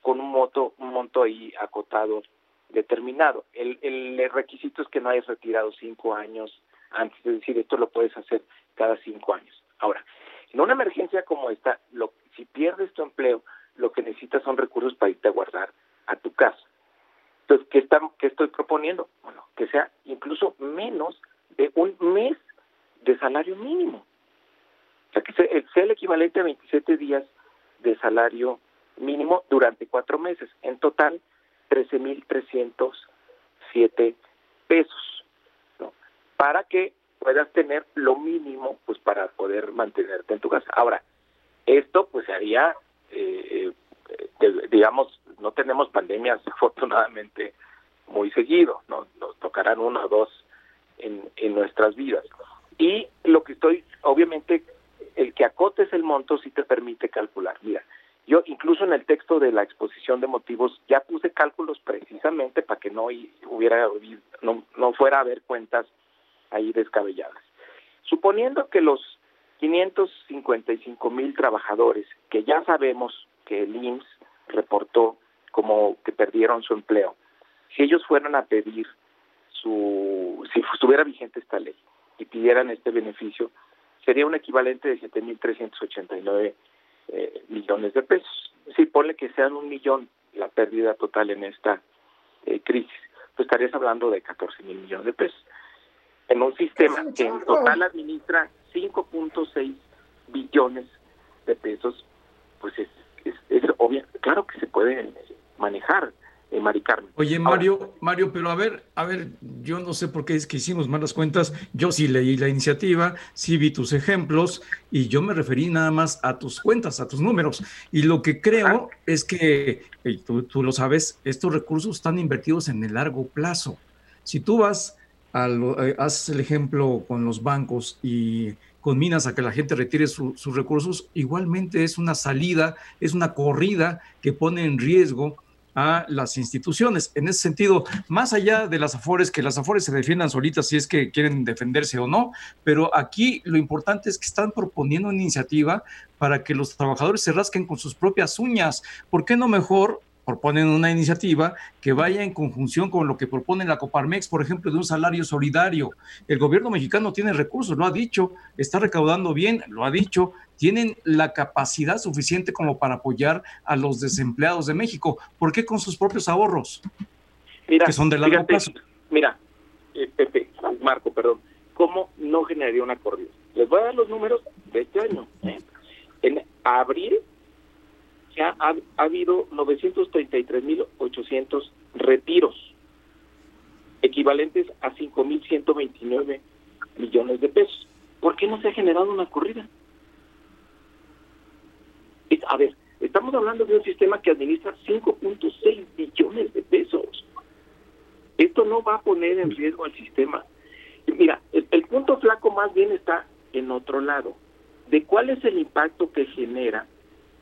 con un monto, un monto ahí acotado determinado. El, el requisito es que no hayas retirado cinco años antes, es decir, esto lo puedes hacer cada cinco años. Ahora, en una emergencia como esta, lo, si pierdes tu empleo, lo que necesitas son recursos para irte a guardar a tu casa. Entonces, ¿qué, está, qué estoy proponiendo? Bueno, que sea incluso menos de un mes de salario mínimo. O sea, que sea, sea el equivalente a 27 días de salario mínimo durante cuatro meses. En total, 13.307 pesos, ¿no? Para que puedas tener lo mínimo, pues para poder mantenerte en tu casa. Ahora, esto pues se haría, eh, eh, digamos, no tenemos pandemias afortunadamente muy seguido, ¿no? nos tocarán una o dos en, en nuestras vidas. Y lo que estoy, obviamente, el que acotes el monto sí te permite calcular. Mira, yo incluso en el texto de la exposición de motivos ya puse cálculos precisamente para que no hubiera no, no fuera a haber cuentas ahí descabelladas. Suponiendo que los 555 mil trabajadores que ya sabemos que el IMSS reportó como que perdieron su empleo, si ellos fueran a pedir su, si estuviera vigente esta ley y pidieran este beneficio, sería un equivalente de 7.389 eh, millones de pesos. Si pone que sean un millón la pérdida total en esta eh, crisis, pues estarías hablando de 14 mil millones de pesos. En un sistema que en total administra 5.6 billones de pesos, pues es, es, es obvio, claro que se puede manejar eh, Mari Oye, Mario, Mario, pero a ver, a ver, yo no sé por qué es que hicimos malas cuentas. Yo sí leí la iniciativa, sí vi tus ejemplos y yo me referí nada más a tus cuentas, a tus números. Y lo que creo es que, tú, tú, lo sabes, estos recursos están invertidos en el largo plazo. Si tú vas, a eh, haces el ejemplo con los bancos y conminas a que la gente retire sus recursos, igualmente es una salida, es una corrida que pone en riesgo a las instituciones. En ese sentido, más allá de las afores, que las afores se defiendan solitas si es que quieren defenderse o no, pero aquí lo importante es que están proponiendo una iniciativa para que los trabajadores se rasquen con sus propias uñas. ¿Por qué no mejor proponen una iniciativa que vaya en conjunción con lo que propone la Coparmex, por ejemplo, de un salario solidario. El gobierno mexicano tiene recursos, lo ha dicho, está recaudando bien, lo ha dicho, tienen la capacidad suficiente como para apoyar a los desempleados de México. ¿Por qué con sus propios ahorros? Mira, que son de largo plazo. Mira, eh, Pepe, Marco, perdón, ¿cómo no generaría una corrida? Les voy a dar los números de este año. ¿eh? En abril ya ha, ha habido 933.800 retiros, equivalentes a 5.129 millones de pesos. ¿Por qué no se ha generado una corrida? a ver, estamos hablando de un sistema que administra 5.6 billones de pesos. Esto no va a poner en riesgo al sistema. Mira, el punto flaco más bien está en otro lado, de cuál es el impacto que genera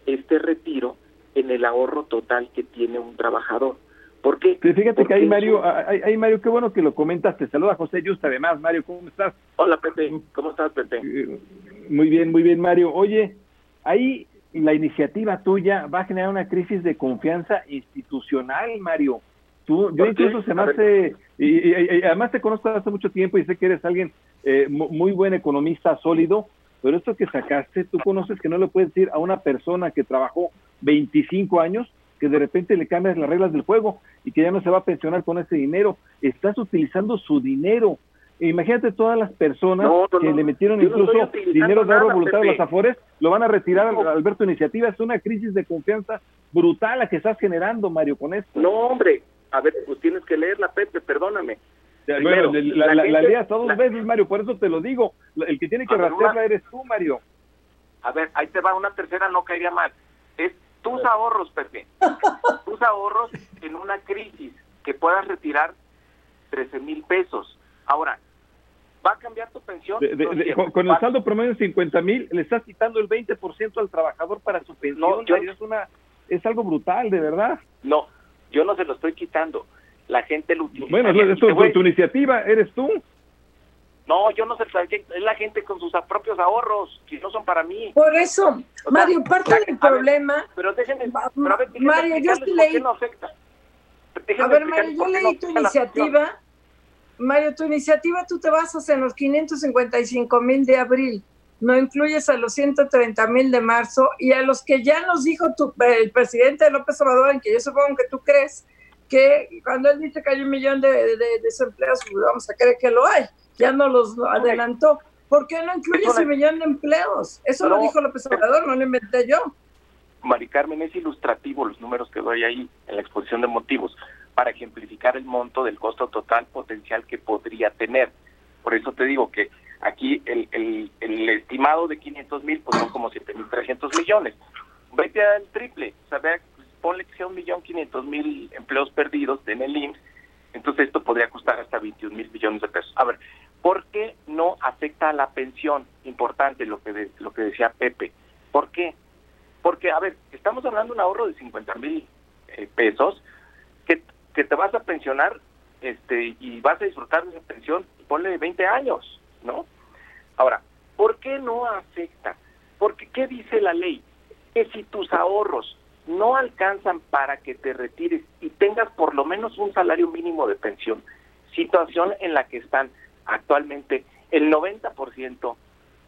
este retiro en el ahorro total que tiene un trabajador. ¿Por qué? fíjate que ahí, Mario, hay, Mario, qué bueno que lo comentas. Te saluda José Justa, además. Mario, ¿cómo estás? Hola, Pepe. ¿Cómo estás, Pepe? Muy bien, muy bien, Mario. Oye, ahí la iniciativa tuya va a generar una crisis de confianza institucional, Mario. Tú, yo incluso se me hace, y, además te conozco hace mucho tiempo y sé que eres alguien eh, muy buen economista, sólido, pero esto que sacaste, tú conoces que no le puedes decir a una persona que trabajó 25 años que de repente le cambias las reglas del juego y que ya no se va a pensionar con ese dinero. Estás utilizando su dinero. Imagínate todas las personas que le metieron incluso dinero de ahorro voluntario a los Afores, lo van a retirar al ver tu iniciativa. Es una crisis de confianza brutal la que estás generando, Mario, con esto. No, hombre, a ver, pues tienes que leerla, Pepe, perdóname. Bueno, la, la, leas dos veces, Mario, por eso te lo digo. El que tiene que rastrearla eres tú, Mario. A ver, ahí te va una tercera, no caería mal. Es tus ahorros, Pepe, tus ahorros en una crisis que puedas retirar 13 mil pesos. Ahora, ¿va a cambiar tu pensión? con, el saldo promedio de 50 mil, le estás quitando el 20% al trabajador para su pensión. No, es, una, es algo brutal, de verdad. No, yo no se lo estoy quitando. La gente lo utiliza. Bueno, es tu, tu iniciativa, eres tú. No, yo no sé, es la gente con sus propios ahorros, que no son para mí. Por eso, Mario, parte del problema. pero déjenme, Mario, yo leí. a ver, Mario, yo leí tu iniciativa. Mario, tu iniciativa tú te basas en los 555 mil de abril, no incluyes a los 130 mil de marzo y a los que ya nos dijo tu, el presidente López Obrador, en que yo supongo que tú crees que cuando él dice que hay un millón de, de desempleados, pues vamos a creer que lo hay ya no los adelantó. ¿Por qué no incluye ese millón de empleos? Eso lo dijo López Obrador, no lo inventé yo. Mari Carmen, es ilustrativo los números que doy ahí en la exposición de motivos para ejemplificar el monto del costo total potencial que podría tener. Por eso te digo que aquí el, el, estimado de 500 mil pues son como 7 mil 300 millones. Vete al triple, o sea, ponle que sea un millón 500 mil empleos perdidos en el IMSS, entonces esto podría costar hasta 21 mil millones de pesos. A ver, ¿Por qué no afecta a la pensión? Importante lo que, lo que decía Pepe. ¿Por qué? Porque, a ver, estamos hablando de un ahorro de 50 mil eh, pesos que, que te vas a pensionar este y vas a disfrutar de esa pensión, ponle 20 años, ¿no? Ahora, ¿por qué no afecta? Porque, ¿qué dice la ley? Que si tus ahorros no alcanzan para que te retires y tengas por lo menos un salario mínimo de pensión, situación en la que están actualmente el 90%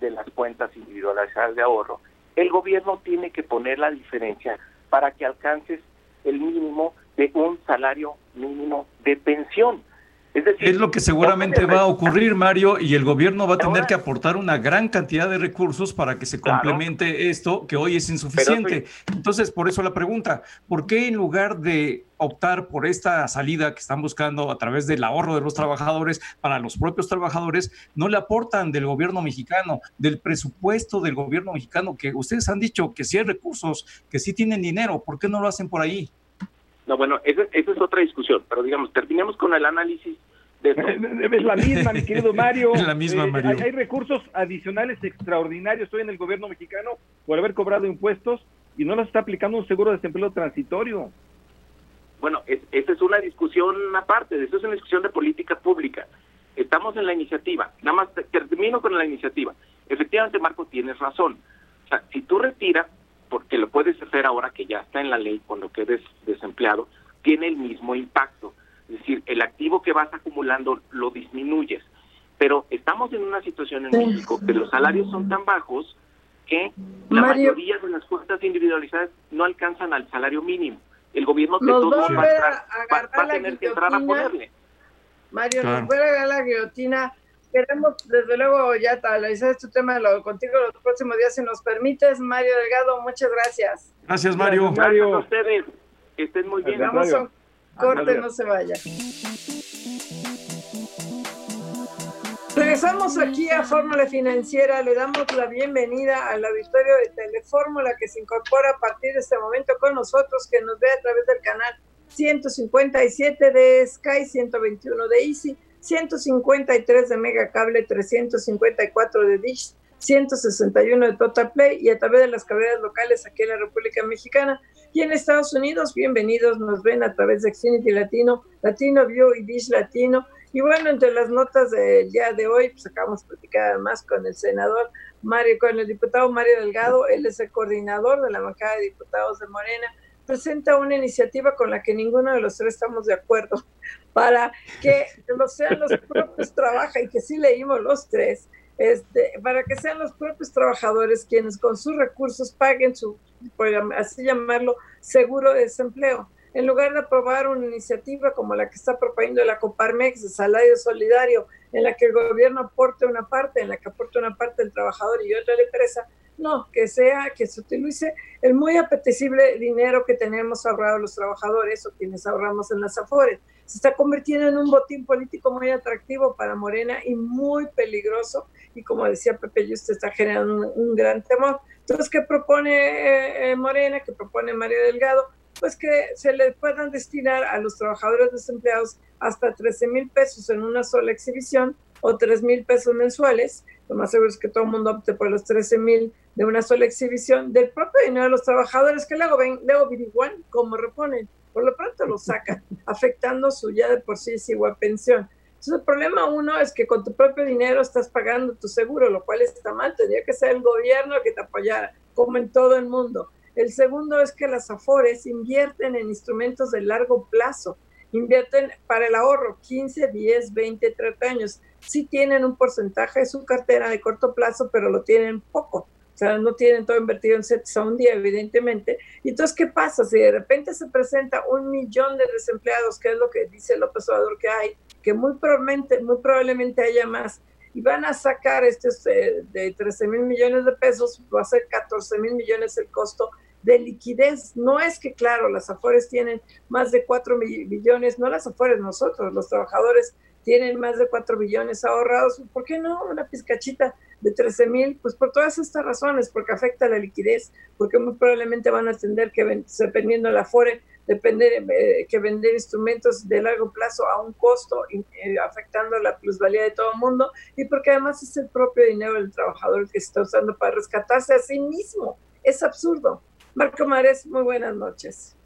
de las cuentas individualizadas de ahorro, el gobierno tiene que poner la diferencia para que alcances el mínimo de un salario mínimo de pensión. Es, lo que seguramente va a ocurrir, Mario, y el gobierno va a tener que aportar una gran cantidad de recursos para que se complemente esto que hoy es insuficiente. Entonces, por eso la pregunta, ¿por qué en lugar de optar por esta salida que están buscando a través del ahorro de los trabajadores para los propios trabajadores, no le aportan del gobierno mexicano, del presupuesto del gobierno mexicano, que ustedes han dicho que sí hay recursos, que sí tienen dinero, ¿por qué no lo hacen por ahí? No, bueno, esa, es otra discusión, pero digamos, terminemos con el análisis de Es la misma, mi querido Mario. Es la misma, eh, Mario. hay, recursos adicionales extraordinarios hoy en el gobierno mexicano por haber cobrado impuestos y no los está aplicando un seguro de desempleo transitorio. Bueno, esa es una discusión aparte, eso es una discusión de política pública. Estamos en la iniciativa, nada más termino con la iniciativa. Efectivamente, Marco, tienes razón. O sea, si tú retiras, porque lo puedes hacer ahora que ya está en la ley cuando quedes desempleado, tiene el mismo impacto. Es decir, el activo que vas acumulando lo disminuyes. Pero estamos en una situación en México que los salarios son tan bajos que la mayoría de las cuentas individualizadas no alcanzan al salario mínimo. El gobierno de todos va, va, a tener que entrar a ponerle. Mario, nos puede agarrar la guillotina queremos desde luego ya analizar este tema lo, contigo los próximos días si nos permites. Mario Delgado, muchas gracias. Gracias, Mario. Mario. a ustedes. Que estén muy bien. Vamos a corte, no se vaya. Regresamos aquí a Fórmula Financiera, le damos la bienvenida al auditorio de Telefórmula que se incorpora a partir de este momento con nosotros, que nos ve a través del canal 157 de Sky, 121 de Easy 153 de Megacable, 354 de Dish, 161 de Total Play y a través de las cadenas locales aquí en la República Mexicana. Y en Estados Unidos, bienvenidos, nos ven a través de Xfinity Latino, Latino View y Dish Latino. Y bueno, entre las notas del día de hoy, pues acabamos de platicar además con el senador Mario, con el diputado Mario Delgado, él es el coordinador de la bancada de diputados de Morena, presenta una iniciativa con la que ninguno de los tres estamos de acuerdo, para que los sean los propios trabaja y que sí leímos los tres, este, para que sean los propios trabajadores quienes con sus recursos paguen su, por así llamarlo, seguro de desempleo. En lugar de aprobar una iniciativa como la que está proponiendo la Coparmex de salario solidario, en la que el gobierno aporte una parte, en la que aporte una parte el trabajador y otra la empresa, no, que sea, que se utilice el muy apetecible dinero que tenemos ahorrado los trabajadores o quienes ahorramos en las AFORES. Se está convirtiendo en un botín político muy atractivo para Morena y muy peligroso. Y como decía Pepe usted está generando un, gran temor. Entonces, ¿qué propone eh, eh, Morena? ¿Qué propone Mario Delgado? Pues que se le puedan destinar a los trabajadores desempleados hasta 13 mil pesos en una sola exhibición o 3 mil pesos mensuales. Lo más seguro es que todo el mundo opte por los 13 mil de una sola exhibición del propio dinero de los trabajadores que luego ven, luego averiguan cómo reponen. Por lo pronto lo sacan, afectando su ya de por sí igual pensión. Entonces, el problema uno es que con tu propio dinero estás pagando tu seguro, lo cual está mal. Tendría que ser el gobierno que te apoyara, como en todo el mundo. El segundo es que las AFORES invierten en instrumentos de largo plazo, invierten para el ahorro 15, 10, 20, 30 años. Sí tienen un porcentaje de su cartera de corto plazo, pero lo tienen poco. O sea, no tienen todo invertido en CETES a un día, evidentemente. Y entonces, ¿qué pasa? Si de repente se presenta un millón de desempleados, que es lo que dice López Obrador que hay, que muy probablemente, muy probablemente haya más, y van a sacar estos eh, de 13 mil millones de pesos, va a ser 14 mil millones el costo de liquidez. No es que, claro, las Afores tienen más de 4 billones, no las Afores, nosotros, los trabajadores tienen más de 4 billones ahorrados. ¿Por qué no? Una pizcachita de 13 mil, pues por todas estas razones, porque afecta la liquidez, porque muy probablemente van a tener que, dependiendo de la FORE, depender eh, que vender instrumentos de largo plazo a un costo, eh, afectando la plusvalía de todo el mundo, y porque además es el propio dinero del trabajador que se está usando para rescatarse a sí mismo. Es absurdo. Marco Mares, muy buenas noches.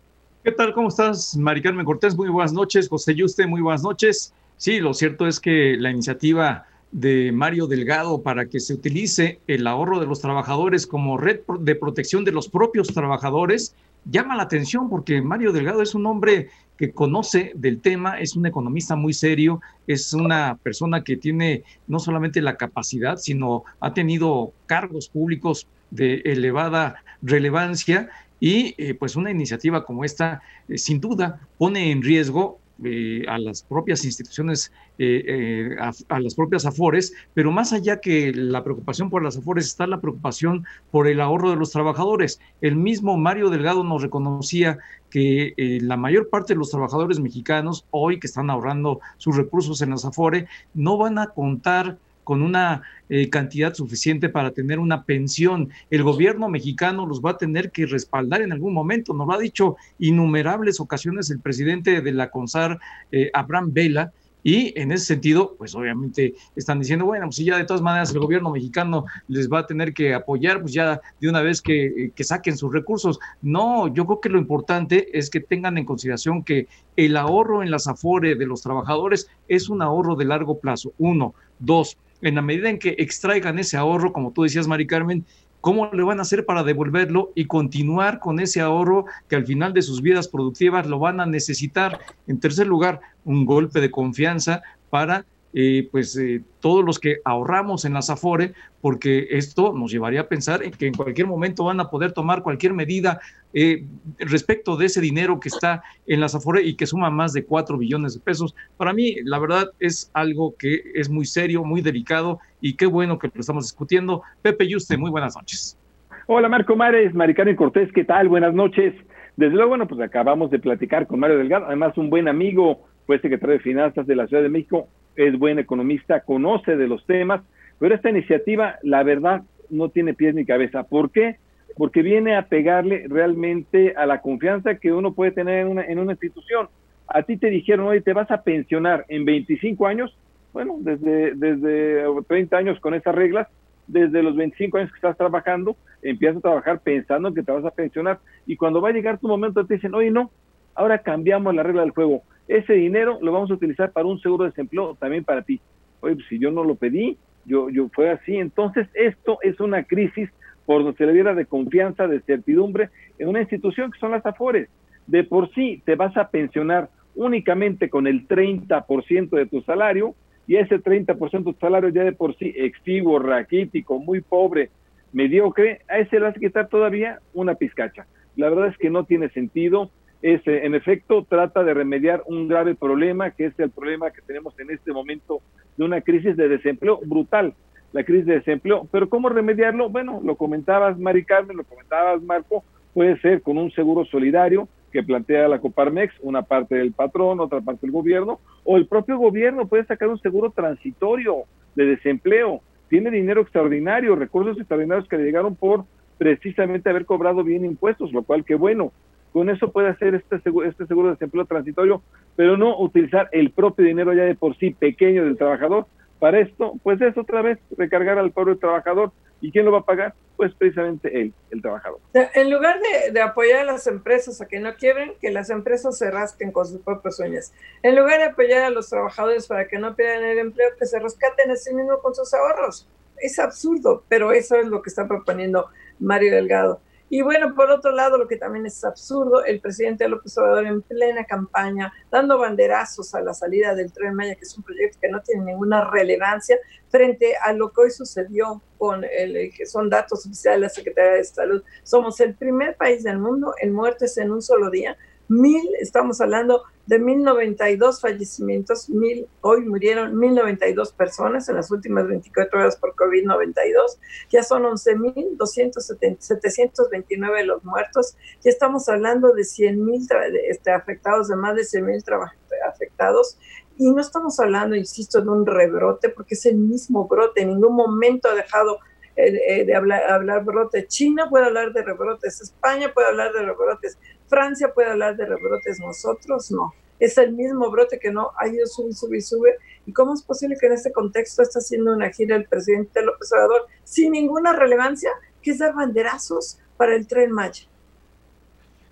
¿Qué tal? ¿Cómo estás, Mari Carmen Cortés? Muy buenas noches. José Yuste, muy buenas noches. Sí, lo cierto es que la iniciativa de Mario Delgado para que se utilice el ahorro de los trabajadores como red de protección de los propios trabajadores llama la atención porque Mario Delgado es un hombre que conoce del tema, es un economista muy serio, es una persona que tiene no solamente la capacidad, sino ha tenido cargos públicos de elevada relevancia y eh, pues una iniciativa como esta eh, sin duda pone en riesgo eh, a las propias instituciones, eh, eh, a, las propias AFORES, pero más allá que la preocupación por las AFORES está la preocupación por el ahorro de los trabajadores. El mismo Mario Delgado nos reconocía que la mayor parte de los trabajadores mexicanos hoy que están ahorrando sus recursos en las AFORE no van a contar con una eh, cantidad suficiente para tener una pensión. El gobierno mexicano los va a tener que respaldar en algún momento. Nos lo ha dicho innumerables ocasiones el presidente de la CONSAR, eh, Abraham Vela, y en ese sentido, pues obviamente están diciendo, bueno, pues si ya de todas maneras el gobierno mexicano les va a tener que apoyar, pues ya de una vez que, eh, que, saquen sus recursos. No, yo creo que lo importante es que tengan en consideración que el ahorro en las AFORE de los trabajadores es un ahorro de largo plazo. Uno. Dos, en la medida en que extraigan ese ahorro, como tú decías, Mari Carmen, ¿cómo le van a hacer para devolverlo y continuar con ese ahorro que al final de sus vidas productivas lo van a necesitar? En tercer lugar, un golpe de confianza para eh, pues eh, todos los que ahorramos en las Afore, porque esto nos llevaría a pensar en que en cualquier momento van a poder tomar cualquier medida eh, respecto de ese dinero que está en las Afore y que suma más de 4 billones de pesos. Para mí, la verdad, es algo que es muy serio, muy delicado y qué bueno que lo estamos discutiendo. Pepe Yuste, muy buenas noches. Hola Marco Mares, Maricano Cortés, ¿qué tal? Buenas noches. Desde luego, bueno, pues acabamos de platicar con Mario Delgado, además un buen amigo, fue secretario de Finanzas de la Ciudad de México, es buen economista, conoce de los temas, pero esta iniciativa, la verdad, no tiene pies ni cabeza. ¿Por qué? Porque viene a pegarle realmente a la confianza que uno puede tener en una, en una institución. A ti te dijeron, oye, te vas a pensionar en 25 años, bueno, desde, desde 30 años con esas reglas, desde los 25 años que estás trabajando, empiezas a trabajar pensando que te vas a pensionar y cuando va a llegar tu momento te dicen, oye, no, ahora cambiamos la regla del juego. Ese dinero lo vamos a utilizar para un seguro de desempleo también para ti. Oye, pues si yo no lo pedí, yo, yo fue así. Entonces, esto es una crisis por donde se le diera de confianza, de certidumbre en una institución que son las AFORES. De por sí te vas a pensionar únicamente con el 30% de tu salario y ese 30% de tu salario ya de por sí exiguo, raquítico, muy pobre, mediocre, a ese le vas a quitar todavía una pizcacha. La verdad es que no tiene sentido. En efecto, trata de remediar un grave problema, que es el problema que tenemos en este momento de una crisis de desempleo brutal, la crisis de desempleo. Pero ¿cómo remediarlo? Bueno, lo comentabas, Mari Carmen, lo comentabas, Marco, puede ser con un seguro solidario que plantea la Coparmex, una parte del patrón, otra parte del gobierno, o el propio gobierno puede sacar un seguro transitorio de desempleo. Tiene dinero extraordinario, recursos extraordinarios que le llegaron por precisamente haber cobrado bien impuestos, lo cual qué bueno. Con eso puede hacer este seguro, este seguro de desempleo transitorio, pero no utilizar el propio dinero ya de por sí pequeño del trabajador. Para esto, pues es otra vez recargar al pobre trabajador ¿Y quién lo va a pagar? Pues precisamente él, el trabajador. En lugar de, apoyar a las empresas a que no quiebren, que las empresas se rasquen con sus propios sueños. En lugar de apoyar a los trabajadores para que no pierdan el empleo, que se rescaten a sí mismos con sus ahorros. Es absurdo, pero eso es lo que está proponiendo Mario Delgado. Y bueno, por otro lado, lo que también es absurdo, el presidente López Obrador en plena campaña, dando banderazos a la salida del tren Maya, que es un proyecto que no tiene ninguna relevancia frente a lo que hoy sucedió con el, que son datos oficiales de la Secretaría de Salud. Somos el primer país del mundo en muertes en un solo día mil, estamos hablando de 1092 fallecimientos, mil, hoy murieron 1092 personas en las últimas 24 horas por COVID-92, ya son 11.729 los muertos, ya estamos hablando de 100.000 este, afectados, de más de 100.000 afectados, y no estamos hablando, insisto, de un rebrote, porque es el mismo brote, en ningún momento ha dejado eh, eh, de hablar, hablar brote. China puede hablar de rebrotes, España puede hablar de rebrotes, Francia puede hablar de rebrotes, nosotros no. Es el mismo brote que no ha ido sube, sube sube. ¿Y cómo es posible que en este contexto está haciendo una gira el presidente López Obrador sin ninguna relevancia, que es dar banderazos para el tren Maya?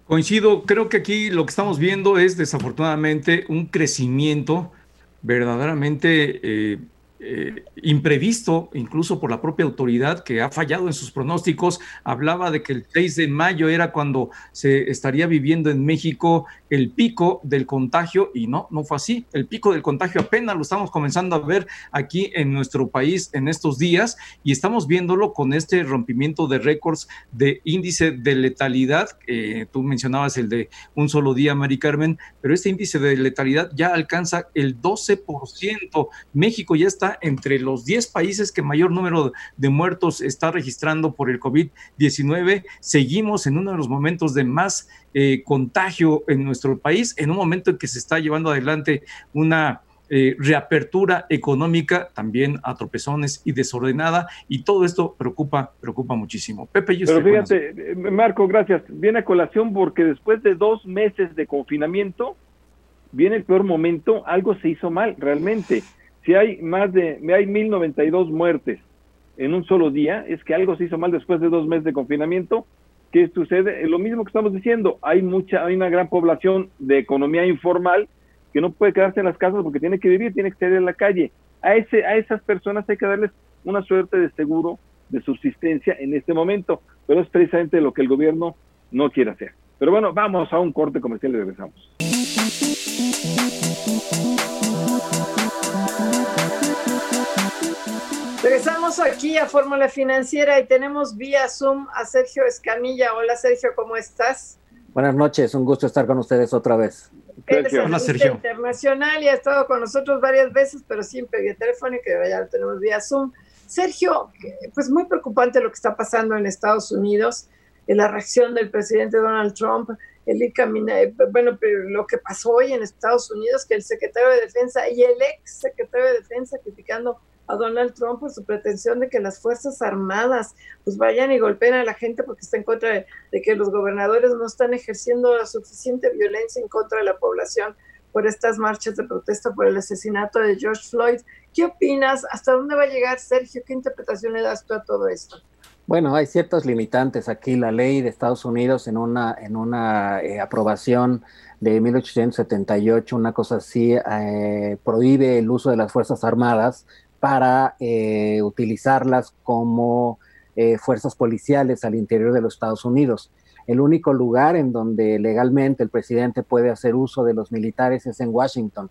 Coincido, creo que aquí lo que estamos viendo es desafortunadamente un crecimiento verdaderamente eh, eh, imprevisto, incluso por la propia autoridad que ha fallado en sus pronósticos. Hablaba de que el 6 de mayo era cuando se estaría viviendo en México el pico del contagio y no, no fue así. El pico del contagio apenas lo estamos comenzando a ver aquí en nuestro país en estos días y estamos viéndolo con este rompimiento de récords de índice de letalidad. tú mencionabas el de un solo día, Mari Carmen, pero este índice de letalidad ya alcanza el 12%. México ya está entre los 10 países que mayor número de muertos está registrando por el COVID-19. Seguimos en uno de los momentos de más eh, contagio en nuestro país, en un momento en que se está llevando adelante una... Eh, reapertura económica también a tropezones y desordenada y todo esto preocupa preocupa muchísimo. Pepe, yo Pero fíjate, eh, Marco, gracias. Viene a colación porque después de dos meses de confinamiento viene el peor momento, algo se hizo mal realmente si hay más de, hay 1092 muertes en un solo día, es que algo se hizo mal después de dos meses de confinamiento. ¿Qué sucede? Lo mismo que estamos diciendo, hay mucha, hay una gran población de economía informal que no puede quedarse en las casas porque tiene que vivir, tiene que salir a la calle. A, ese, a esas personas hay que darles una suerte de seguro de subsistencia en este momento, pero es precisamente lo que el gobierno no quiere hacer. Pero bueno, vamos a un corte comercial y regresamos. Regresamos aquí a Fórmula Financiera y tenemos vía Zoom a Sergio Escamilla. Hola Sergio, ¿cómo estás? Buenas noches, un gusto estar con ustedes otra vez. Hola Sergio. Internacional y ha estado con nosotros varias veces, pero siempre vía telefónica, ya lo tenemos vía Zoom. Sergio, pues muy preocupante lo que está pasando en Estados Unidos, en la reacción del presidente Donald Trump, el bueno, lo que pasó hoy en Estados Unidos, que el secretario de Defensa y el ex secretario de Defensa criticando a Donald Trump por su pretensión de que las Fuerzas Armadas pues vayan y golpeen a la gente porque está en contra de, que los gobernadores no están ejerciendo la suficiente violencia en contra de la población por estas marchas de protesta por el asesinato de George Floyd, ¿Qué opinas? ¿Hasta dónde va a llegar Sergio? ¿Qué interpretación le das tú a todo esto? Bueno, hay ciertos limitantes aquí. La ley de Estados Unidos en una, en una eh, aprobación de 1878, una cosa así, eh, prohíbe el uso de las Fuerzas Armadas para eh, utilizarlas como fuerzas policiales al interior de los Estados Unidos. El único lugar en donde legalmente el presidente puede hacer uso de los militares es en Washington,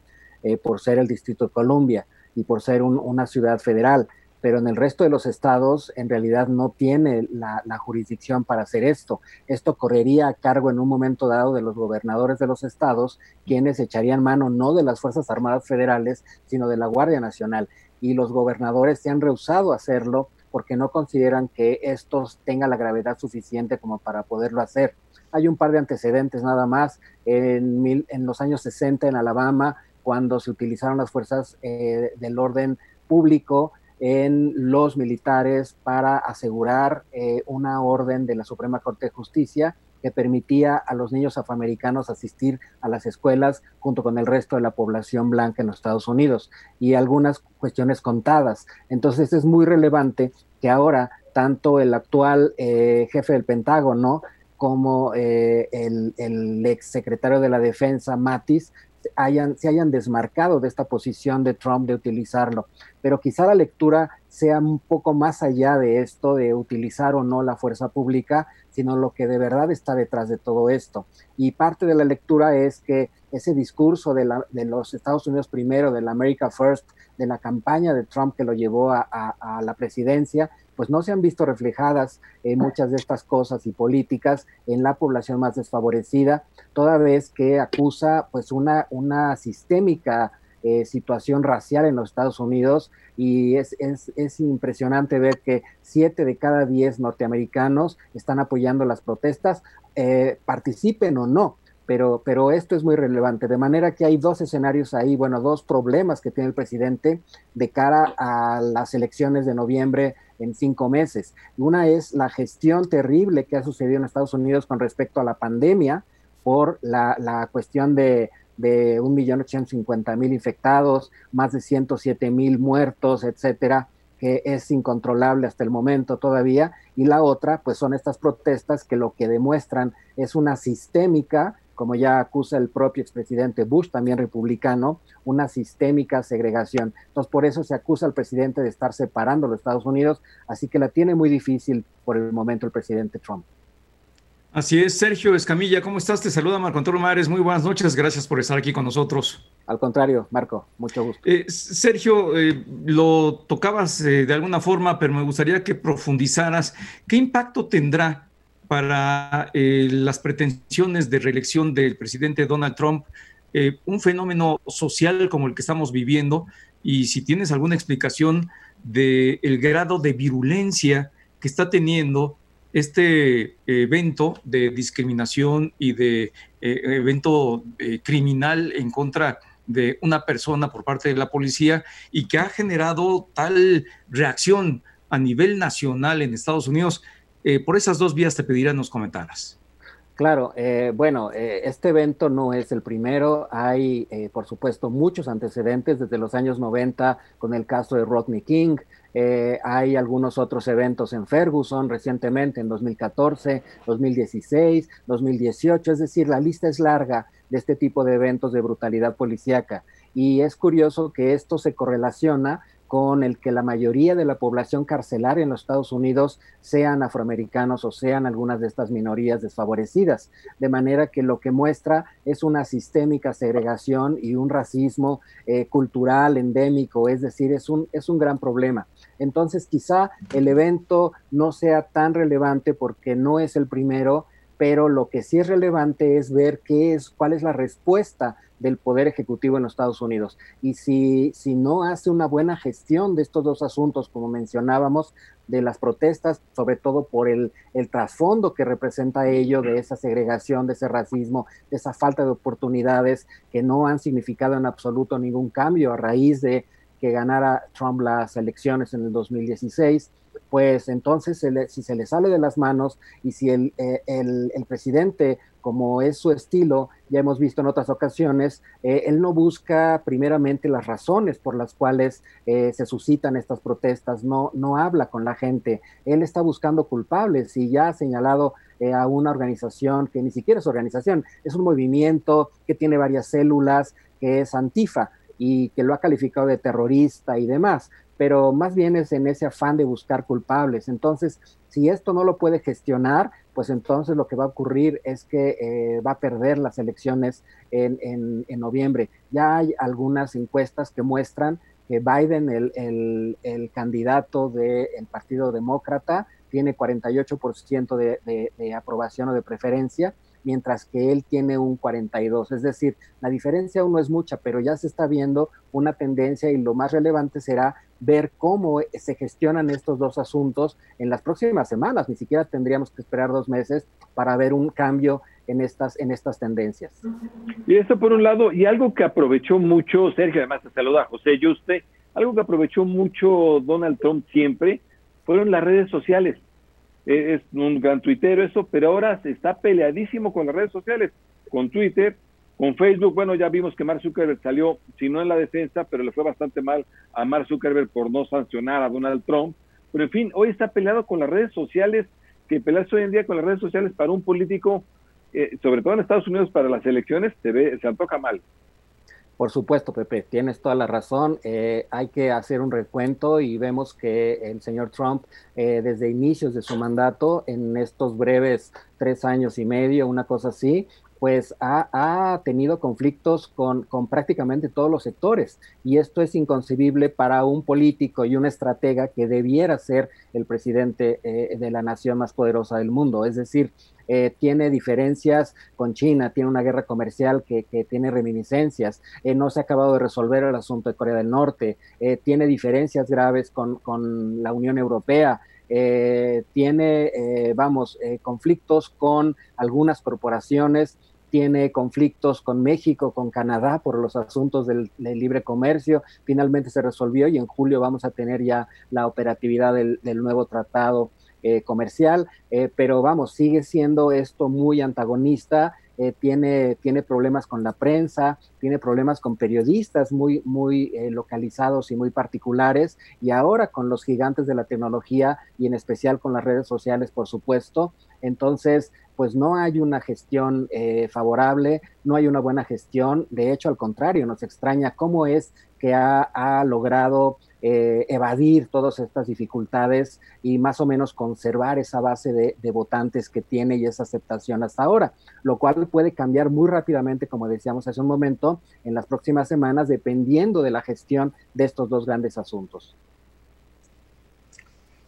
por ser el Distrito de Columbia y por ser una ciudad federal pero en el resto de los estados en realidad no tiene la, jurisdicción para hacer esto. Esto correría a cargo en un momento dado de los gobernadores de los estados, quienes echarían mano no de las Fuerzas Armadas Federales, sino de la Guardia Nacional. Y los gobernadores se han rehusado a hacerlo porque no consideran que esto tenga la gravedad suficiente como para poderlo hacer. Hay un par de antecedentes nada más. En, en los años 60 en Alabama, cuando se utilizaron las fuerzas eh, del orden público, en los militares para asegurar eh, una orden de la Suprema Corte de Justicia que permitía a los niños afroamericanos asistir a las escuelas junto con el resto de la población blanca en los Estados Unidos y algunas cuestiones contadas. Entonces es muy relevante que ahora tanto el actual eh, jefe del Pentágono como eh, el, el ex secretario de la Defensa, Mattis, hayan, se hayan desmarcado de esta posición de Trump de utilizarlo. Pero quizá la lectura sea un poco más allá de esto, de utilizar o no la fuerza pública, sino lo que de verdad está detrás de todo esto. Y parte de la lectura es que ese discurso de, los Estados Unidos primero, de la America First, de la campaña de Trump que lo llevó a la presidencia, pues no se han visto reflejadas en muchas de estas cosas y políticas en la población más desfavorecida, toda vez que acusa pues una, una sistémica eh, situación racial en los Estados Unidos. Y es, es, impresionante ver que siete de cada diez norteamericanos están apoyando las protestas, eh, participen o no pero, pero esto es muy relevante, de manera que hay dos escenarios ahí, bueno, dos problemas que tiene el presidente de cara a las elecciones de noviembre en cinco meses. Una es la gestión terrible que ha sucedido en Estados Unidos con respecto a la pandemia por la, la cuestión de, de 1.850.000 infectados, más de 107.000 muertos, etcétera, que es incontrolable hasta el momento todavía. Y la otra, pues son estas protestas que lo que demuestran es una sistémica como ya acusa el propio expresidente Bush, también republicano, una sistémica segregación. Entonces, por eso se acusa al presidente de estar separando a los Estados Unidos, así que la tiene muy difícil por el momento el presidente Trump. Así es, Sergio Escamilla, ¿cómo estás? Te saluda Marco Antonio Mares, muy buenas noches, gracias por estar aquí con nosotros. Al contrario, Marco, mucho gusto. Eh, Sergio, eh, lo tocabas eh, de alguna forma, pero me gustaría que profundizaras. ¿Qué impacto tendrá para eh, las pretensiones de reelección del presidente Donald Trump eh, un fenómeno social como el que estamos viviendo. Y si tienes alguna explicación del el grado de virulencia que está teniendo este evento de discriminación y de eh, evento criminal en contra de una persona por parte de la policía y que ha generado tal reacción a nivel nacional en Estados Unidos eh, por esas dos vías te pediría nos comentaras. Claro, eh, bueno, eh, este evento no es el primero. Hay, por supuesto, muchos antecedentes desde los años 90 con el caso de Rodney King. hay algunos otros eventos en Ferguson recientemente, en 2014, 2016, 2018. Es decir, la lista es larga de este tipo de eventos de brutalidad policíaca. Y es curioso que esto se correlaciona con el que la mayoría de la población carcelaria en los Estados Unidos sean afroamericanos o sean algunas de estas minorías desfavorecidas. De manera que lo que muestra es una sistémica segregación y un racismo eh, cultural endémico, es decir, es un, es un gran problema. Entonces quizá el evento no sea tan relevante porque no es el primero, pero lo que sí es relevante es ver qué es, cuál es la respuesta del Poder Ejecutivo en los Estados Unidos. Y si, si no hace una buena gestión de estos dos asuntos, como mencionábamos, de las protestas, sobre todo por el, el trasfondo que representa ello, de esa segregación, de ese racismo, de esa falta de oportunidades que no han significado en absoluto ningún cambio a raíz de que ganara Trump las elecciones en el 2016 pues entonces si se le sale de las manos y si el, el, el presidente como es su estilo, ya hemos visto en otras ocasiones, eh, él no busca primeramente las razones por las cuales eh, se suscitan estas protestas, no, no habla con la gente, él está buscando culpables y ya ha señalado eh, a una organización que ni siquiera es organización, es un movimiento que tiene varias células, que es Antifa y que lo ha calificado de terrorista y demás pero más bien es en ese afán de buscar culpables. Entonces, si esto no lo puede gestionar, pues entonces lo que va a ocurrir es que eh, va a perder las elecciones en, noviembre. Ya hay algunas encuestas que muestran que Biden, el, candidato del Partido Demócrata, tiene 48% de, de aprobación o de preferencia, mientras que él tiene un 42. Es decir, la diferencia aún no es mucha, pero ya se está viendo una tendencia y lo más relevante será ver cómo se gestionan estos dos asuntos en las próximas semanas. Ni siquiera tendríamos que esperar dos meses para ver un cambio en estas, en estas tendencias. Y eso por un lado, y algo que aprovechó mucho, Sergio, además te saluda José Yuste, algo que aprovechó mucho Donald Trump siempre, fueron las redes sociales. E, es un gran tuitero eso, pero ahora se está peleadísimo con las redes sociales, con Twitter, con Facebook, bueno, ya vimos que Mark Zuckerberg salió, si no en la defensa, pero le fue bastante mal a Mark Zuckerberg por no sancionar a Donald Trump. Pero en fin, hoy está peleado con las redes sociales, que pelearse hoy en día con las redes sociales para un político, eh, sobre todo en Estados Unidos para las elecciones, se, ve, se antoja mal. Por supuesto, Pepe, tienes toda la razón. Eh, hay que hacer un recuento y vemos que el señor Trump, eh, desde inicios de su mandato, en estos breves tres años y medio, una cosa así, pues ha, tenido conflictos con, prácticamente todos los sectores y esto es inconcebible para un político y un estratega que debiera ser el presidente eh, de la nación más poderosa del mundo. Es decir, eh, tiene diferencias con China, tiene una guerra comercial que, tiene reminiscencias, eh, no se ha acabado de resolver el asunto de Corea del Norte, tiene diferencias graves con, con la Unión Europea. tiene, vamos, conflictos con algunas corporaciones tiene conflictos con México, con Canadá por los asuntos del, libre comercio. Finalmente se resolvió y en julio vamos a tener ya la operatividad del, nuevo tratado eh, comercial, eh, pero vamos, sigue siendo esto muy antagonista eh, tiene, tiene problemas con la prensa, tiene problemas con periodistas muy, muy eh, localizados y muy particulares, y ahora con los gigantes de la tecnología y en especial con las redes sociales, por supuesto. Entonces, pues no hay una gestión eh, favorable, no hay una buena gestión, de hecho, al contrario, nos extraña cómo es que ha, logrado eh, evadir todas estas dificultades y más o menos conservar esa base de, votantes que tiene y esa aceptación hasta ahora, lo cual puede cambiar muy rápidamente, como decíamos hace un momento, en las próximas semanas, dependiendo de la gestión de estos dos grandes asuntos.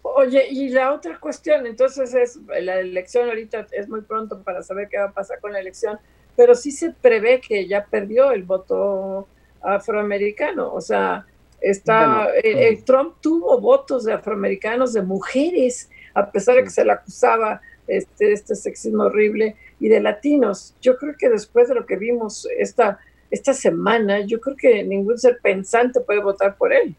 Oye, y la otra cuestión, entonces es la elección ahorita es muy pronto para saber qué va a pasar con la elección, pero sí se prevé que ya perdió el voto afroamericano, o sea, Está, eh, el, Trump tuvo votos de afroamericanos, de mujeres, a pesar de que se le acusaba este, este sexismo horrible, y de latinos. Yo creo que después de lo que vimos esta, esta semana, yo creo que ningún ser pensante puede votar por él.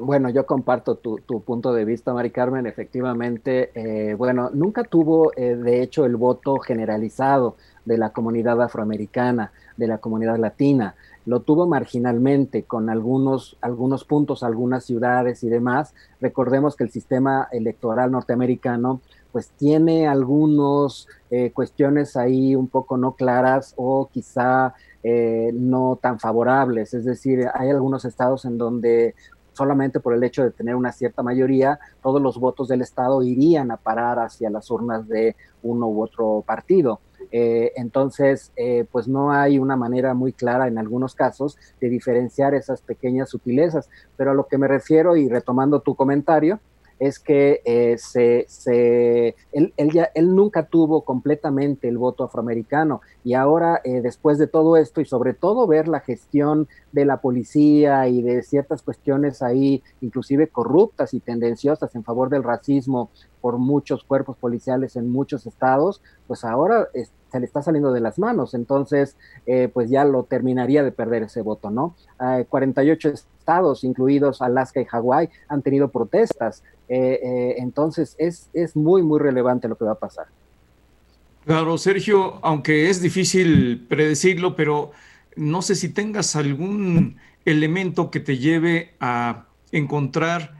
Bueno, yo comparto tu, punto de vista, Mari Carmen. Efectivamente, eh, bueno, nunca tuvo, eh, de hecho, el voto generalizado de la comunidad afroamericana, de la comunidad latina lo tuvo marginalmente con algunos, algunos puntos, algunas ciudades y demás. Recordemos que el sistema electoral norteamericano pues tiene algunas eh, cuestiones ahí un poco no claras o quizá eh, no tan favorables. Es decir, hay algunos estados en donde solamente por el hecho de tener una cierta mayoría, todos los votos del Estado irían a parar hacia las urnas de uno u otro partido. Eh, entonces, eh, pues no hay una manera muy clara en algunos casos de diferenciar esas pequeñas sutilezas. Pero a lo que me refiero, y retomando tu comentario, es que eh, se, se, él, ya, él nunca tuvo completamente el voto afroamericano y ahora eh, después de todo esto y sobre todo ver la gestión de la policía y de ciertas cuestiones ahí inclusive corruptas y tendenciosas en favor del racismo por muchos cuerpos policiales en muchos estados, pues ahora se le está saliendo de las manos, entonces eh, pues ya lo terminaría de perder ese voto, ¿no? 48 48 estados, incluidos Alaska y Hawái, han tenido protestas. entonces es, es muy, muy relevante lo que va a pasar. Claro, Sergio, aunque es difícil predecirlo, pero no sé si tengas algún elemento que te lleve a encontrar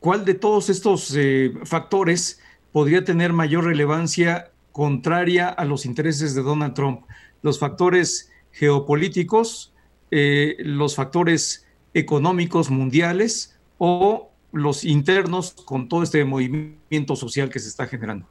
cuál de todos estos eh, factores podría tener mayor relevancia contraria a los intereses de Donald Trump. Los factores geopolíticos, eh, los factores económicos mundiales o los internos con todo este movimiento social que se está generando.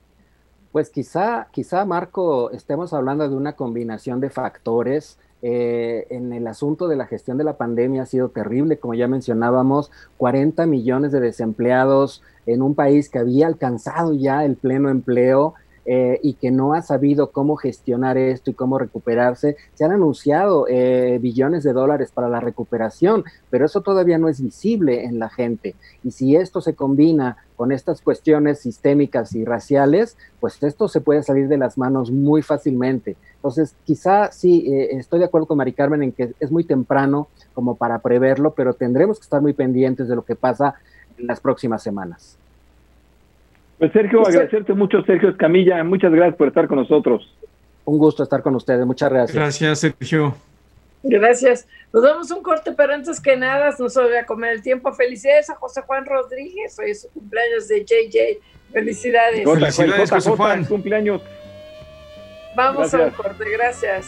Pues quizá, quizá, Marco, estemos hablando de una combinación de factores. Eh, en el asunto de la gestión de la pandemia ha sido terrible, como ya mencionábamos, 40 millones de desempleados en un país que había alcanzado ya el pleno empleo eh, y que no ha sabido cómo gestionar esto y cómo recuperarse. Se han anunciado eh, billones de dólares para la recuperación, pero eso todavía no es visible en la gente. Y si esto se combina con estas cuestiones sistémicas y raciales, pues esto se puede salir de las manos muy fácilmente. Entonces, quizá sí, eh, estoy de acuerdo con Mari Carmen en que es muy temprano como para preverlo, pero tendremos que estar muy pendientes de lo que pasa en las próximas semanas. Pues Sergio, agradecerte mucho, Sergio Escamilla. Muchas gracias por estar con nosotros. Un gusto estar con ustedes. Muchas gracias. Gracias, Sergio. Gracias. Nos damos un corte, pero antes que nada, no se voy a comer el tiempo. Felicidades a José Juan Rodríguez. Hoy es su cumpleaños de JJ. Felicidades. Felicidades, José Juan. Cumpleaños. Vamos a un corte. Gracias.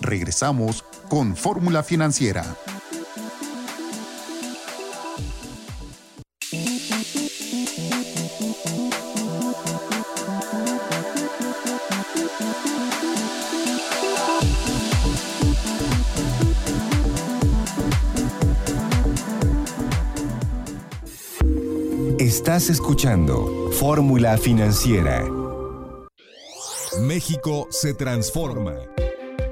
Regresamos con Fórmula Financiera. Estás escuchando Fórmula Financiera. México se transforma.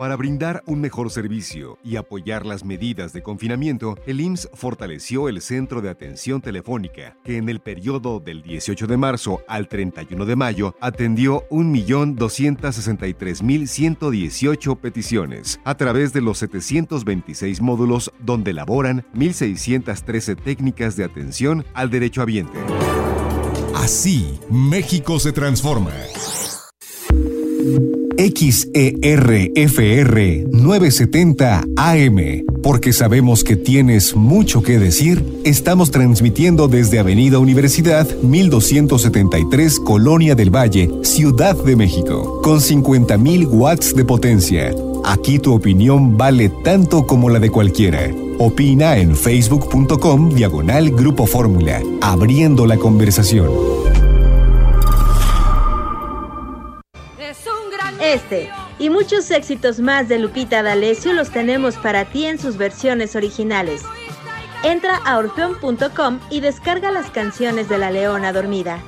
Para brindar un mejor servicio y apoyar las medidas de confinamiento, el IMSS fortaleció el Centro de Atención Telefónica, que en el periodo del 18 de marzo al 31 de mayo atendió 1.263.118 peticiones a través de los 726 módulos donde laboran 1.613 técnicas de atención al derecho derechohabiente. Así, México se transforma. XERFR 970 AM. Porque sabemos que tienes mucho que decir, estamos transmitiendo desde Avenida Universidad 1273 Colonia del Valle, Ciudad de México, con 50.000 watts de potencia. Aquí tu opinión vale tanto como la de cualquiera. Opina en facebook.com diagonal Grupo Fórmula, abriendo la conversación. Este y muchos éxitos más de Lupita D'Alessio los tenemos para ti en sus versiones originales. Entra a orfeon.com y descarga las canciones de La Leona Dormida.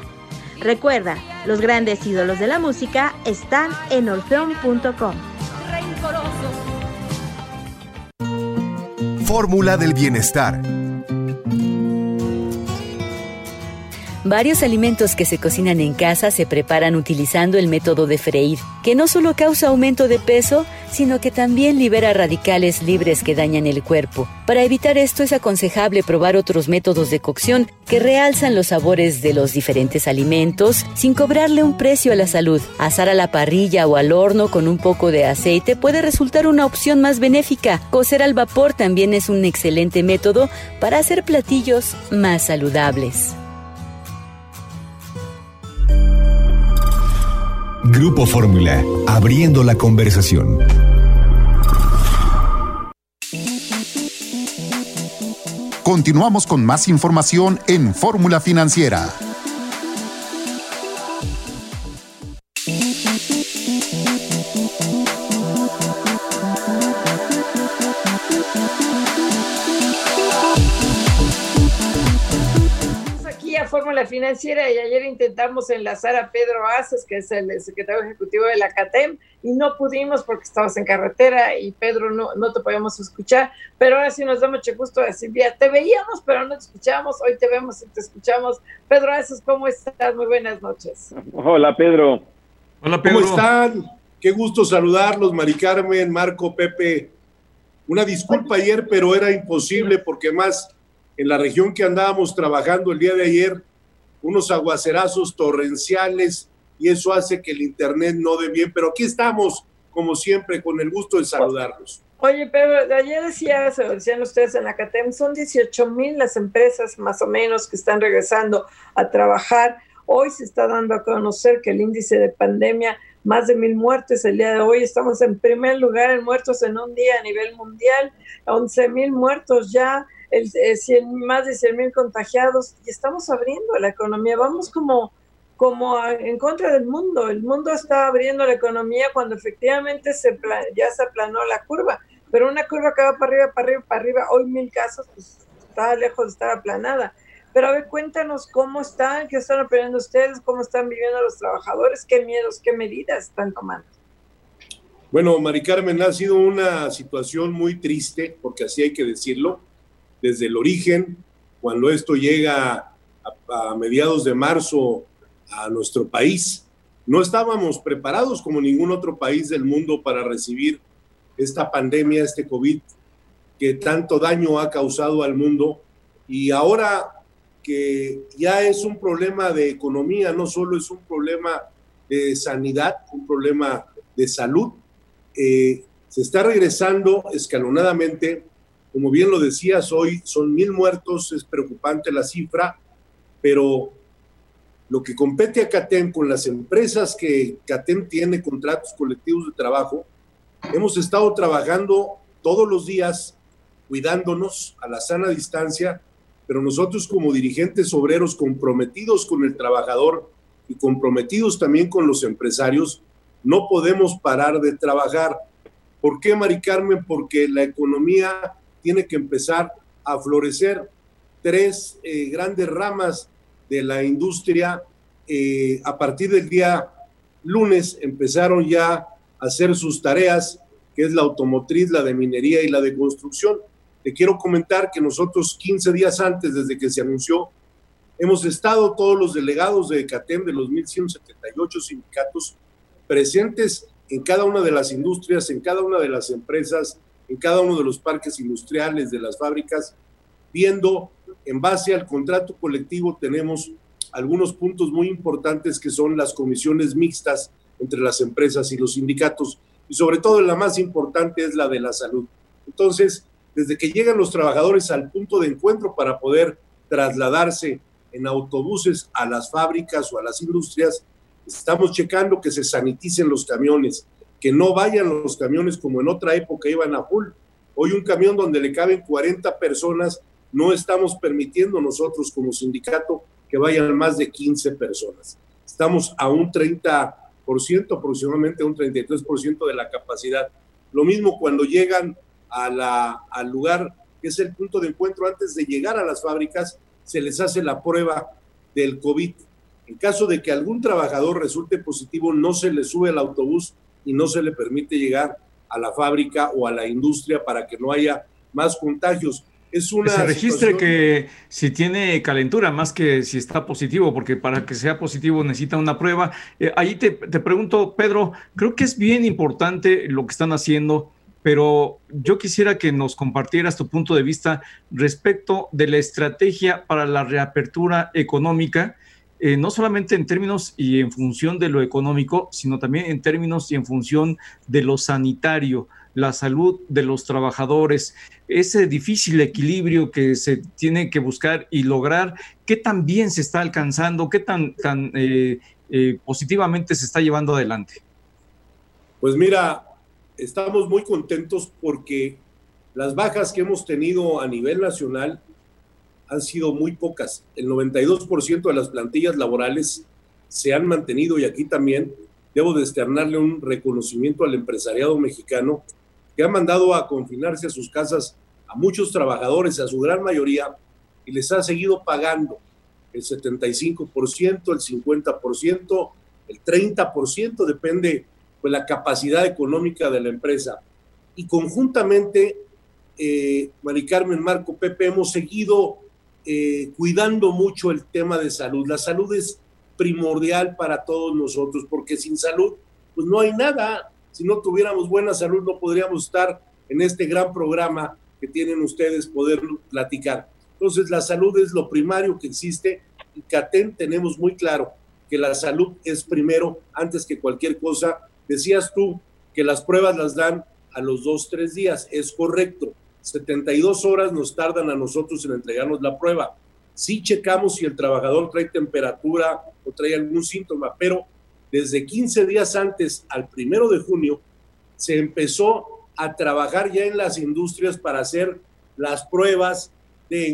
Recuerda, los grandes ídolos de la música están en orfeon.com. Fórmula del bienestar Varios alimentos que se cocinan en casa se preparan utilizando el método de freír, que no solo causa aumento de peso, sino que también libera radicales libres que dañan el cuerpo. Para evitar esto es aconsejable probar otros métodos de cocción que realzan los sabores de los diferentes alimentos sin cobrarle un precio a la salud. Asar a la parrilla o al horno con un poco de aceite puede resultar una opción más benéfica. Cocer al vapor también es un excelente método para hacer platillos más saludables. Grupo Fórmula, abriendo la conversación. Continuamos con más información en Fórmula Financiera. Fórmula Financiera y ayer intentamos enlazar a Pedro Aces, que es el secretario ejecutivo de la CATEM, y no pudimos porque estabas en carretera y Pedro no, no te podíamos escuchar, pero ahora sí nos da mucho gusto a Silvia. Te veíamos, pero no te escuchamos, hoy te vemos y te escuchamos. Pedro Aces, ¿cómo estás? Muy buenas noches. Hola, Pedro. Hola, Pedro. ¿Cómo están? Qué gusto saludarlos, Mari Carmen, Marco, Pepe. Una disculpa ayer, pero era imposible porque más en la región que andábamos trabajando el día de ayer, unos aguacerazos torrenciales y eso hace que el internet no dé bien. Pero aquí estamos, como siempre, con el gusto de saludarlos. Oye, pero ayer decía, decían ustedes en la CATEM, son 18 mil las empresas más o menos que están regresando a trabajar. Hoy se está dando a conocer que el índice de pandemia más de mil muertes el día de hoy. Estamos en primer lugar en muertos en un día a nivel mundial, 11 mil muertos ya, el, eh, más de 100 mil contagiados y estamos abriendo la economía. Vamos como, como en contra del mundo. El mundo está abriendo la economía cuando efectivamente se ya se aplanó la curva, pero una curva que va para arriba, para arriba, para arriba, hoy mil casos, pues está lejos de estar aplanada. Pero a ver, cuéntanos cómo están, qué están aprendiendo ustedes, cómo están viviendo los trabajadores, qué miedos, qué medidas están tomando. Bueno, Mari Carmen, ha sido una situación muy triste, porque así hay que decirlo, desde el origen, cuando esto llega a, mediados de marzo a nuestro país. No estábamos preparados como ningún otro país del mundo para recibir esta pandemia, este COVID, que tanto daño ha causado al mundo. Y ahora que ya es un problema de economía, no solo es un problema de sanidad, un problema de salud. Eh, se está regresando escalonadamente, como bien lo decías hoy, son mil muertos, es preocupante la cifra, pero lo que compete a CATEM con las empresas que CATEM tiene contratos colectivos de trabajo, hemos estado trabajando todos los días cuidándonos a la sana distancia pero nosotros como dirigentes obreros comprometidos con el trabajador y comprometidos también con los empresarios, no podemos parar de trabajar. ¿Por qué, Mari Carmen? Porque la economía tiene que empezar a florecer. Tres eh, grandes ramas de la industria eh, a partir del día lunes empezaron ya a hacer sus tareas, que es la automotriz, la de minería y la de construcción te quiero comentar que nosotros 15 días antes, desde que se anunció, hemos estado todos los delegados de CATEM de los 1.178 sindicatos presentes en cada una de las industrias, en cada una de las empresas, en cada uno de los parques industriales, de las fábricas, viendo en base al contrato colectivo tenemos algunos puntos muy importantes que son las comisiones mixtas entre las empresas y los sindicatos y sobre todo la más importante es la de la salud. Entonces, desde que llegan los trabajadores al punto de encuentro para poder trasladarse en autobuses a las fábricas o a las industrias, estamos checando que se saniticen los camiones, que no vayan los camiones como en otra época iban a full. Hoy un camión donde le caben 40 personas, no estamos permitiendo nosotros como sindicato que vayan más de 15 personas. Estamos a un 30%, aproximadamente un 33% de la capacidad. Lo mismo cuando llegan a al lugar que es el punto de encuentro antes de llegar a las fábricas, se les hace la prueba del COVID. En caso de que algún trabajador resulte positivo, no se le sube al autobús y no se le permite llegar a la fábrica o a la industria para que no haya más contagios. Es una se registre que si tiene calentura, más que si está positivo, porque para que sea positivo necesita una prueba. Eh, ahí te, te pregunto, Pedro, creo que es bien importante lo que están haciendo pero yo quisiera que nos compartieras tu punto de vista respecto de la estrategia para la reapertura económica, eh, no solamente en términos y en función de lo económico, sino también en términos y en función de lo sanitario, la salud de los trabajadores, ese difícil equilibrio que se tiene que buscar y lograr, qué tan bien se está alcanzando, qué tan, tan eh, eh, positivamente se está llevando adelante. Pues mira, estamos muy contentos porque las bajas que hemos tenido a nivel nacional han sido muy pocas. El 92% de las plantillas laborales se han mantenido y aquí también debo de externarle un reconocimiento al empresariado mexicano que ha mandado a confinarse a sus casas a muchos trabajadores, a su gran mayoría, y les ha seguido pagando el 75%, el 50%, el 30%, depende pues, la capacidad económica de la empresa. Y conjuntamente, eh, Mari Carmen, Marco, Pepe, hemos seguido eh, cuidando mucho el tema de salud. La salud es primordial para todos nosotros, porque sin salud, pues no hay nada. Si no tuviéramos buena salud, no podríamos estar en este gran programa que tienen ustedes poder platicar. Entonces, la salud es lo primario que existe y CATEN tenemos muy claro que la salud es primero antes que cualquier cosa. Decías tú que las pruebas las dan a los dos, tres días. Es correcto. 72 horas nos tardan a nosotros en entregarnos la prueba. Sí checamos si el trabajador trae temperatura o trae algún síntoma, pero desde 15 días antes al primero de junio se empezó a trabajar ya en las industrias para hacer las pruebas de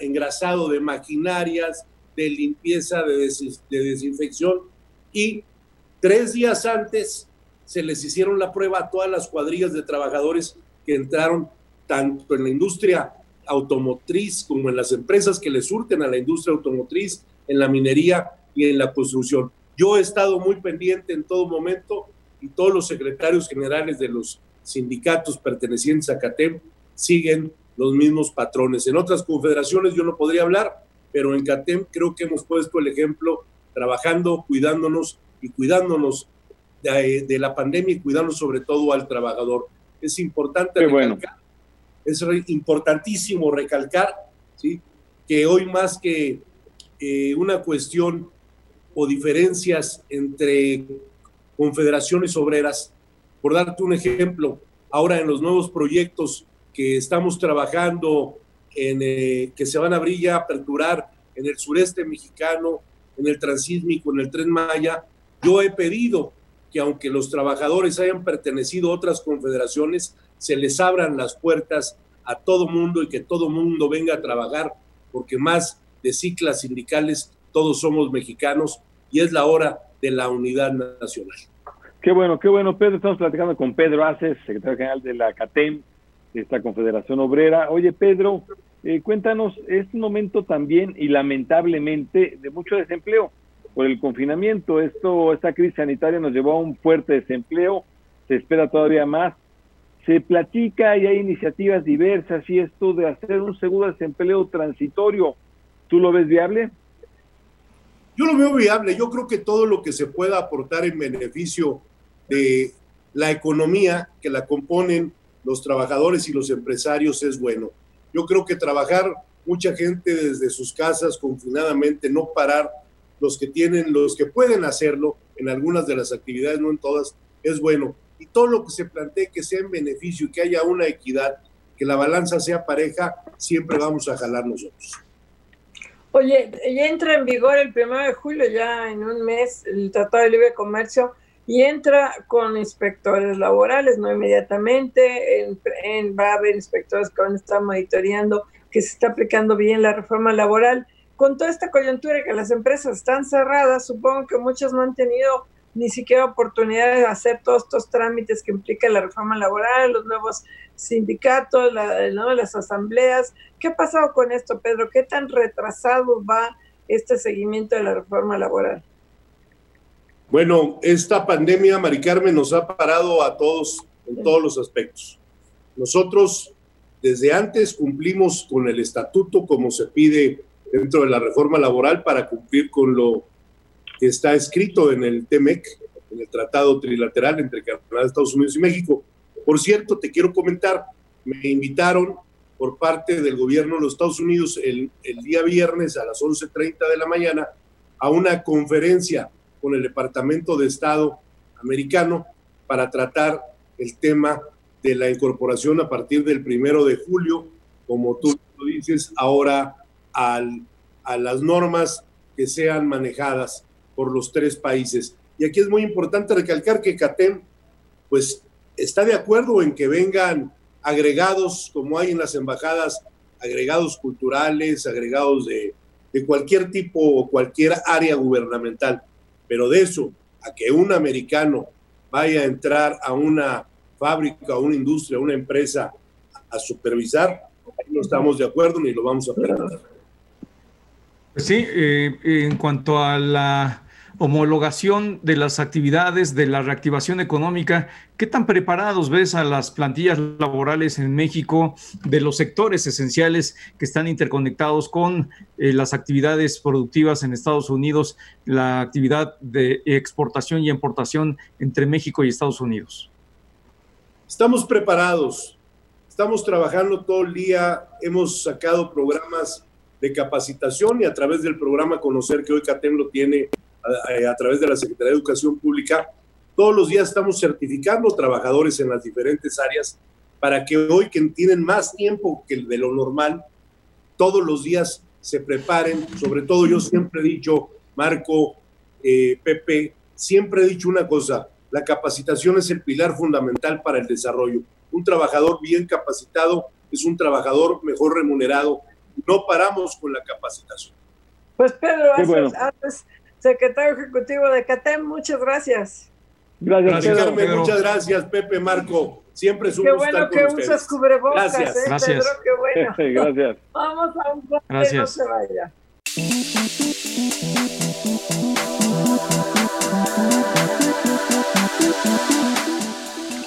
engrasado de maquinarias, de limpieza, de, de desinfección y tres días antes se les hicieron la prueba a todas las cuadrillas de trabajadores que entraron tanto en la industria automotriz como en las empresas que le surten a la industria automotriz, en la minería y en la construcción. Yo he estado muy pendiente en todo momento y todos los secretarios generales de los sindicatos pertenecientes a CATEM siguen los mismos patrones. En otras confederaciones yo no podría hablar, pero en CATEM creo que hemos puesto el ejemplo trabajando, cuidándonos y cuidándonos de, de la pandemia y cuidando sobre todo al trabajador. Es importante recalcar, es importantísimo recalcar que hoy más que eh, una cuestión o diferencias entre confederaciones obreras, por darte un ejemplo, ahora en los nuevos proyectos que estamos trabajando, en, eh, que se van a abrir y aperturar en el sureste mexicano, en el transísmico, en el tren Maya, yo he pedido que aunque los trabajadores hayan pertenecido a otras confederaciones, se les abran las puertas a todo mundo y que todo mundo venga a trabajar, porque más de ciclas sindicales, todos somos mexicanos y es la hora de la unidad nacional. Qué bueno, qué bueno, Pedro. Estamos platicando con Pedro Aces, secretario general de la CATEM, esta Confederación Obrera. Oye, Pedro, eh, cuéntanos, es un momento también y lamentablemente de mucho desempleo por el confinamiento. Esto, esta crisis sanitaria nos llevó a un fuerte desempleo, se espera todavía más. Se platica y hay iniciativas diversas y esto de hacer un seguro de desempleo transitorio, ¿tú lo ves viable? Yo lo veo viable. Yo creo que todo lo que se pueda aportar en beneficio de la economía que la componen los trabajadores y los empresarios es bueno. Yo creo que trabajar mucha gente desde sus casas confinadamente, no parar los que tienen, los que pueden hacerlo en algunas de las actividades, no en todas, es bueno. Y todo lo que se plantee que sea en beneficio y que haya una equidad, que la balanza sea pareja, siempre vamos a jalar nosotros. Oye, ya entra en vigor el primero de julio, ya en un mes, el Tratado de Libre Comercio y entra con inspectores laborales, no inmediatamente, en, va a haber inspectores que van a estar monitoreando que se está aplicando bien la reforma laboral con toda esta coyuntura que las empresas están cerradas, supongo que muchas no han tenido ni siquiera oportunidad de hacer todos estos trámites que implica la reforma laboral, los nuevos sindicatos, las asambleas. ¿Qué ha pasado con esto, Pedro? ¿Qué tan retrasado va este seguimiento de la reforma laboral? Bueno, esta pandemia, Mari Carmen, nos ha parado a todos en todos los aspectos. Nosotros desde antes cumplimos con el estatuto como se pide dentro de la reforma laboral para cumplir con lo que está escrito en el TEMEC, en el Tratado Trilateral entre Canadá, Estados Unidos y México. Por cierto, te quiero comentar, me invitaron por parte del gobierno de los Estados Unidos el, el día viernes a las 11.30 de la mañana a una conferencia con el Departamento de Estado americano para tratar el tema de la incorporación a partir del primero de julio, como tú lo dices, ahora a las normas que sean manejadas por los tres países. Y aquí es muy importante recalcar que CATEM, pues, está de acuerdo en que vengan agregados, como hay en las embajadas, agregados culturales, agregados de, de cualquier tipo o cualquier área gubernamental. Pero de eso, a que un americano vaya a entrar a una fábrica, a una industria, a una empresa a supervisar, no estamos de acuerdo ni lo vamos a permitir. Sí, eh, en cuanto a la homologación de las actividades, de la reactivación económica, ¿qué tan preparados ves a las plantillas laborales en México de los sectores esenciales que están interconectados con eh, las actividades productivas en Estados Unidos, la actividad de exportación y importación entre México y Estados Unidos? Estamos preparados, estamos trabajando todo el día, hemos sacado programas de capacitación y a través del programa Conocer que hoy CATEM lo tiene a, través de la Secretaría de Educación Pública, todos los días estamos certificando trabajadores en las diferentes áreas para que hoy que tienen más tiempo que de lo normal, todos los días se preparen. Sobre todo yo siempre he dicho, Marco, eh, Pepe, siempre he dicho una cosa, la capacitación es el pilar fundamental para el desarrollo. Un trabajador bien capacitado es un trabajador mejor remunerado. No paramos con la capacitación. Pues Pedro, haces, secretario ejecutivo de CATEM, muchas gracias. Gracias, Pedro. Muchas gracias, Pepe, Marco. Siempre es un Qué bueno que usas cubrebocas, gracias. ¿eh, gracias. Pedro? Qué bueno. gracias. Vamos a un corte, Gracias. no se vaya.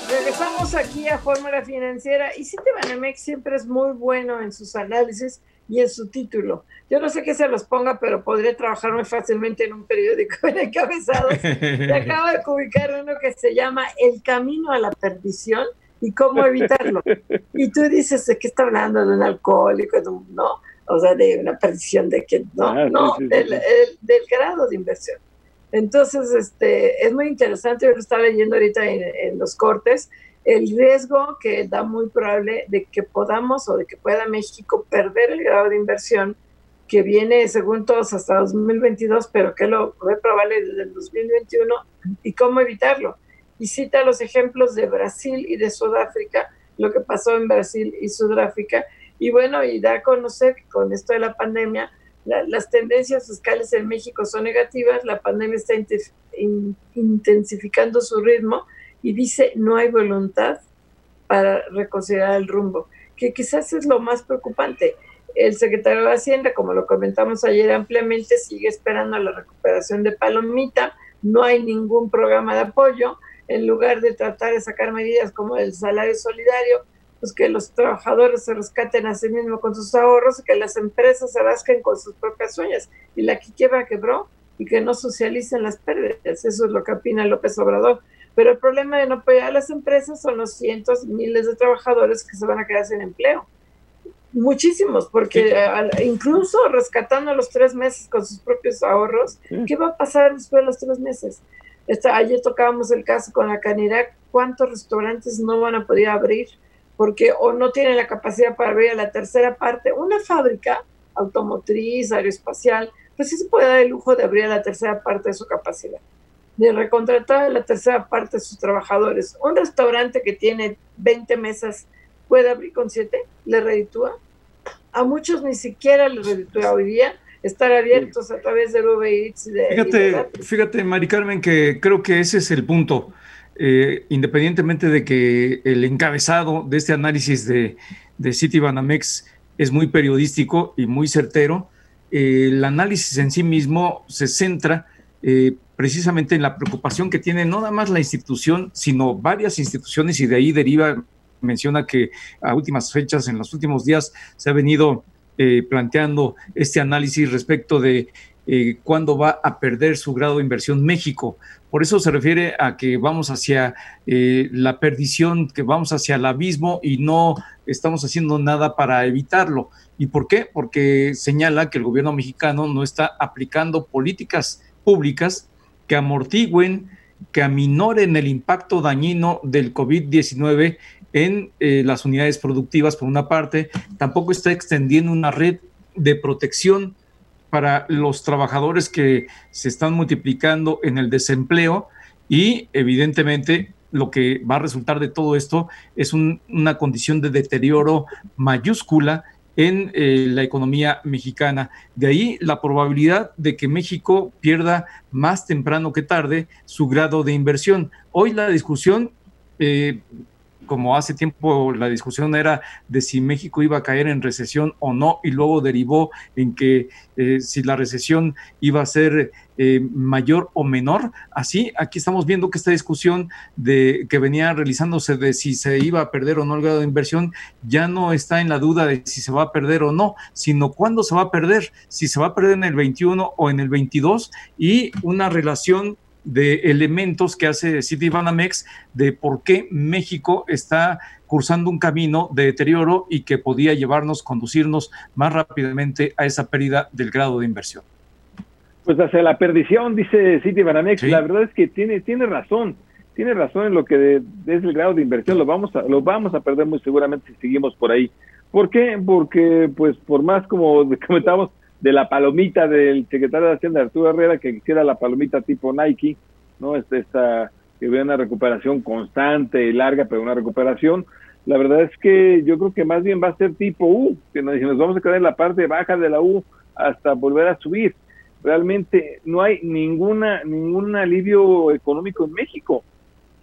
Regresamos aquí a Fórmula Financiera y Citibanamex siempre es muy bueno en sus análisis y en su título. Yo no sé qué se los ponga, pero podría trabajar muy fácilmente en un periódico en encabezados. Y acabo de ubicar uno que se llama El camino a la perdición y cómo evitarlo. Y tú dices, ¿de qué está hablando? ¿De un alcohólico? de un- ¿No? O sea, de una perdición de que no, Ah, no, sí, sí, del, sí. el- del grado de inversión. Entonces, este, es muy interesante, yo lo estaba leyendo ahorita en, en los cortes, el riesgo que da muy probable de que podamos o de que pueda México perder el grado de inversión que viene, según todos, hasta 2022, pero que lo ve probable desde el 2021 y cómo evitarlo. Y cita los ejemplos de Brasil y de Sudáfrica, lo que pasó en Brasil y Sudáfrica, y bueno, y da a conocer que con esto de la pandemia, la- las tendencias fiscales en México son negativas, la pandemia está inte- in- intensificando su ritmo y dice no hay voluntad para reconsiderar el rumbo, que quizás es lo más preocupante. El secretario de Hacienda, como lo comentamos ayer ampliamente, sigue esperando la recuperación de Palomita, no hay ningún programa de apoyo, en lugar de tratar de sacar medidas como el salario solidario, pues que los trabajadores se rescaten a sí mismos con sus ahorros y que las empresas se rasquen con sus propias uñas. Y la quiebra quebró y que no socialicen las pérdidas. Eso es lo que opina López Obrador. Pero el problema de no apoyar a las empresas son los cientos, miles de trabajadores que se van a quedar sin empleo. Muchísimos, porque Sí. incluso rescatando los tres meses con sus propios ahorros, Sí. ¿qué va a pasar después de los tres meses? Esta, ayer tocábamos el caso con la Canirac, ¿cuántos restaurantes no van a poder abrir? Porque o no tienen la capacidad para abrir a la tercera parte. Una fábrica automotriz, aeroespacial, pues sí se puede dar el lujo de abrir a la tercera parte de su capacidad, de recontratar a la tercera parte de sus trabajadores. Un restaurante que tiene 20 mesas puede abrir con 7, le reditúa. A muchos ni siquiera les reditúa hoy día estar abiertos a través de Uber Eats de, y de Fíjate, fíjate, Mari Carmen, que creo que ese es el punto. Eh, independientemente de que el encabezado de este análisis de, de Citibanamex es muy periodístico y muy certero, eh, el análisis en sí mismo se centra eh, precisamente en la preocupación que tiene no nada más la institución, sino varias instituciones y de ahí deriva, menciona que a últimas fechas, en los últimos días, se ha venido eh, planteando este análisis respecto de eh, cuándo va a perder su grado de inversión México. Por eso se refiere a que vamos hacia eh, la perdición, que vamos hacia el abismo y no estamos haciendo nada para evitarlo. ¿Y por qué? Porque señala que el gobierno mexicano no está aplicando políticas públicas que amortigüen, que aminoren el impacto dañino del COVID-19 en eh, las unidades productivas, por una parte, tampoco está extendiendo una red de protección para los trabajadores que se están multiplicando en el desempleo y evidentemente lo que va a resultar de todo esto es un- una condición de deterioro mayúscula en eh, la economía mexicana. De ahí la probabilidad de que México pierda más temprano que tarde su grado de inversión. Hoy la discusión eh, como hace tiempo la discusión era de si México iba a caer en recesión o no, y luego derivó en que eh, si la recesión iba a ser eh, mayor o menor. Así, aquí estamos viendo que esta discusión de que venía realizándose de si se iba a perder o no el grado de inversión ya no está en la duda de si se va a perder o no, sino cuándo se va a perder, si se va a perder en el 21 o en el 22 y una relación de elementos que hace Citibanamex de por qué México está cursando un camino de deterioro y que podía llevarnos, conducirnos más rápidamente a esa pérdida del grado de inversión. Pues hacia la perdición, dice Citibanamex. La verdad es que tiene, tiene razón, tiene razón en lo que es el grado de inversión. Lo vamos, a, lo vamos a perder muy seguramente si seguimos por ahí. ¿Por qué? Porque, pues, por más como comentábamos, de la palomita del secretario de Hacienda Arturo Herrera que quisiera la palomita tipo Nike, ¿no? Esta, esta que vea una recuperación constante y larga, pero una recuperación. La verdad es que yo creo que más bien va a ser tipo U, que nos, nos vamos a quedar en la parte baja de la U hasta volver a subir. Realmente no hay ninguna ningún alivio económico en México.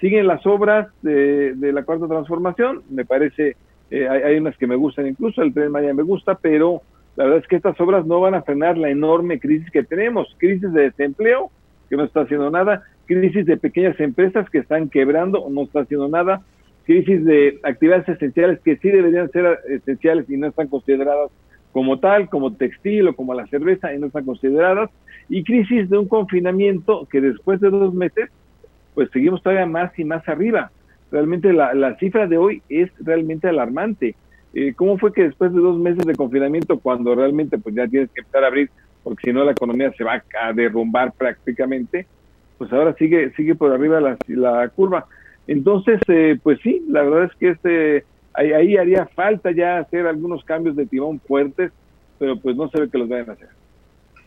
Siguen las obras de, de la cuarta transformación, me parece, eh, hay, hay, unas que me gustan incluso, el tren Maya me gusta, pero la verdad es que estas obras no van a frenar la enorme crisis que tenemos, crisis de desempleo, que no está haciendo nada, crisis de pequeñas empresas que están quebrando, no está haciendo nada, crisis de actividades esenciales que sí deberían ser esenciales y no están consideradas como tal, como textil o como la cerveza y no están consideradas, y crisis de un confinamiento que después de dos meses, pues seguimos todavía más y más arriba. Realmente la, la cifra de hoy es realmente alarmante. Eh, ¿Cómo fue que después de dos meses de confinamiento, cuando realmente pues ya tienes que empezar a abrir, porque si no la economía se va a derrumbar prácticamente, pues ahora sigue sigue por arriba la, la curva. Entonces, eh, pues sí, la verdad es que este ahí, ahí, haría falta ya hacer algunos cambios de timón fuertes, pero pues no se ve que los vayan a hacer.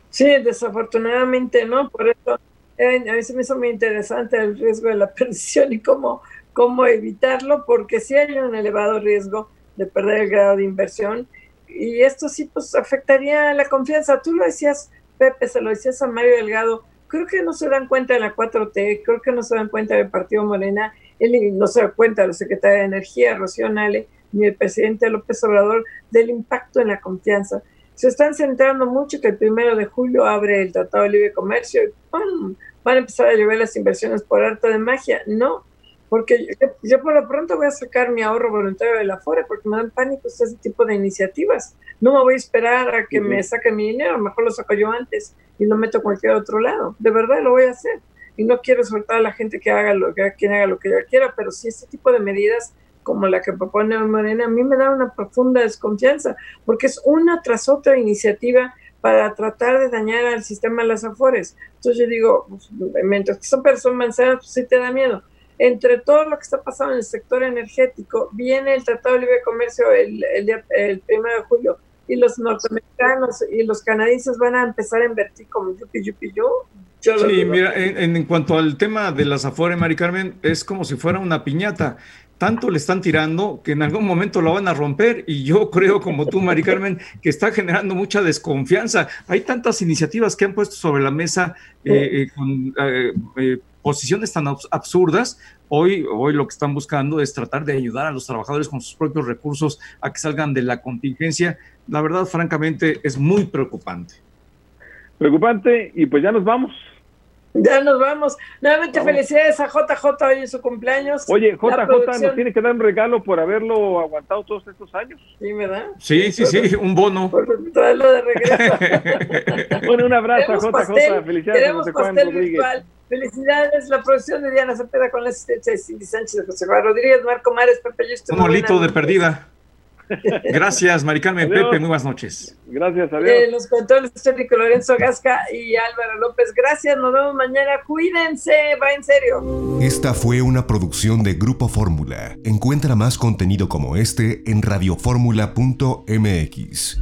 Sí, desafortunadamente no, por eso eh, a mí se me hizo muy interesante el riesgo de la perdición y cómo, cómo evitarlo, porque sí hay un elevado riesgo de perder el grado de inversión. Y esto sí, pues afectaría la confianza. Tú lo decías, Pepe, se lo decías a Mario Delgado. Creo que no se dan cuenta de la 4T, creo que no se dan cuenta del Partido Morena, él no se da cuenta la Secretaria de Energía, Rocío Nale, ni el presidente López Obrador, del impacto en la confianza. Se están centrando mucho que el primero de julio abre el Tratado de Libre Comercio y ¡pum! van a empezar a llevar las inversiones por arte de magia. No, porque yo, por lo pronto voy a sacar mi ahorro voluntario de la FORE porque me dan pánico ese tipo de iniciativas. No me voy a esperar a que me saquen mi dinero, mejor lo saco yo antes y lo meto a cualquier otro lado. De verdad lo voy a hacer. Y no quiero soltar a la gente que haga lo que quien haga lo que yo quiera, pero sí este tipo de medidas como la que propone Morena, a mí me da una profunda desconfianza, porque es una tras otra iniciativa para tratar de dañar al sistema de las afores. Entonces yo digo, pues, mientras que son personas manzanas, pues sí te da miedo entre todo lo que está pasando en el sector energético, viene el Tratado de Libre Comercio el, el, el primero de julio y los norteamericanos y los canadienses van a empezar a invertir como yupi yupi yo. Sí, mira, en, en, cuanto al tema de las Afore, Mari Carmen, es como si fuera una piñata. Tanto le están tirando que en algún momento lo van a romper y yo creo, como tú, Mari Carmen, que está generando mucha desconfianza. Hay tantas iniciativas que han puesto sobre la mesa eh, eh, con eh, eh posiciones tan absurdas, hoy, hoy lo que están buscando es tratar de ayudar a los trabajadores con sus propios recursos a que salgan de la contingencia. La verdad, francamente, es muy preocupante. Preocupante y pues ya nos vamos. Ya nos vamos. Nuevamente felicidades a JJ hoy en su cumpleaños. Oye, JJ nos tiene que dar un regalo por haberlo aguantado todos estos años. Sí, ¿verdad? Sí, sí, sí, un bono. Por traerlo de regreso. bueno, un abrazo a JJ. Pastel, felicidades a pastel virtual. Felicidades, la producción de Diana Cepeda con la asistencia de Cindy Sánchez, José Juan Rodríguez, Marco Mares, Pepe Justo. Un molito de perdida. Gracias, Maricarmen Pepe, muy buenas noches. Gracias, adiós. Eh, los controles técnicos Lorenzo Gasca y Álvaro López. Gracias, nos vemos mañana. Cuídense, va en serio. Esta fue una producción de Grupo Fórmula. Encuentra más contenido como este en radioformula.mx.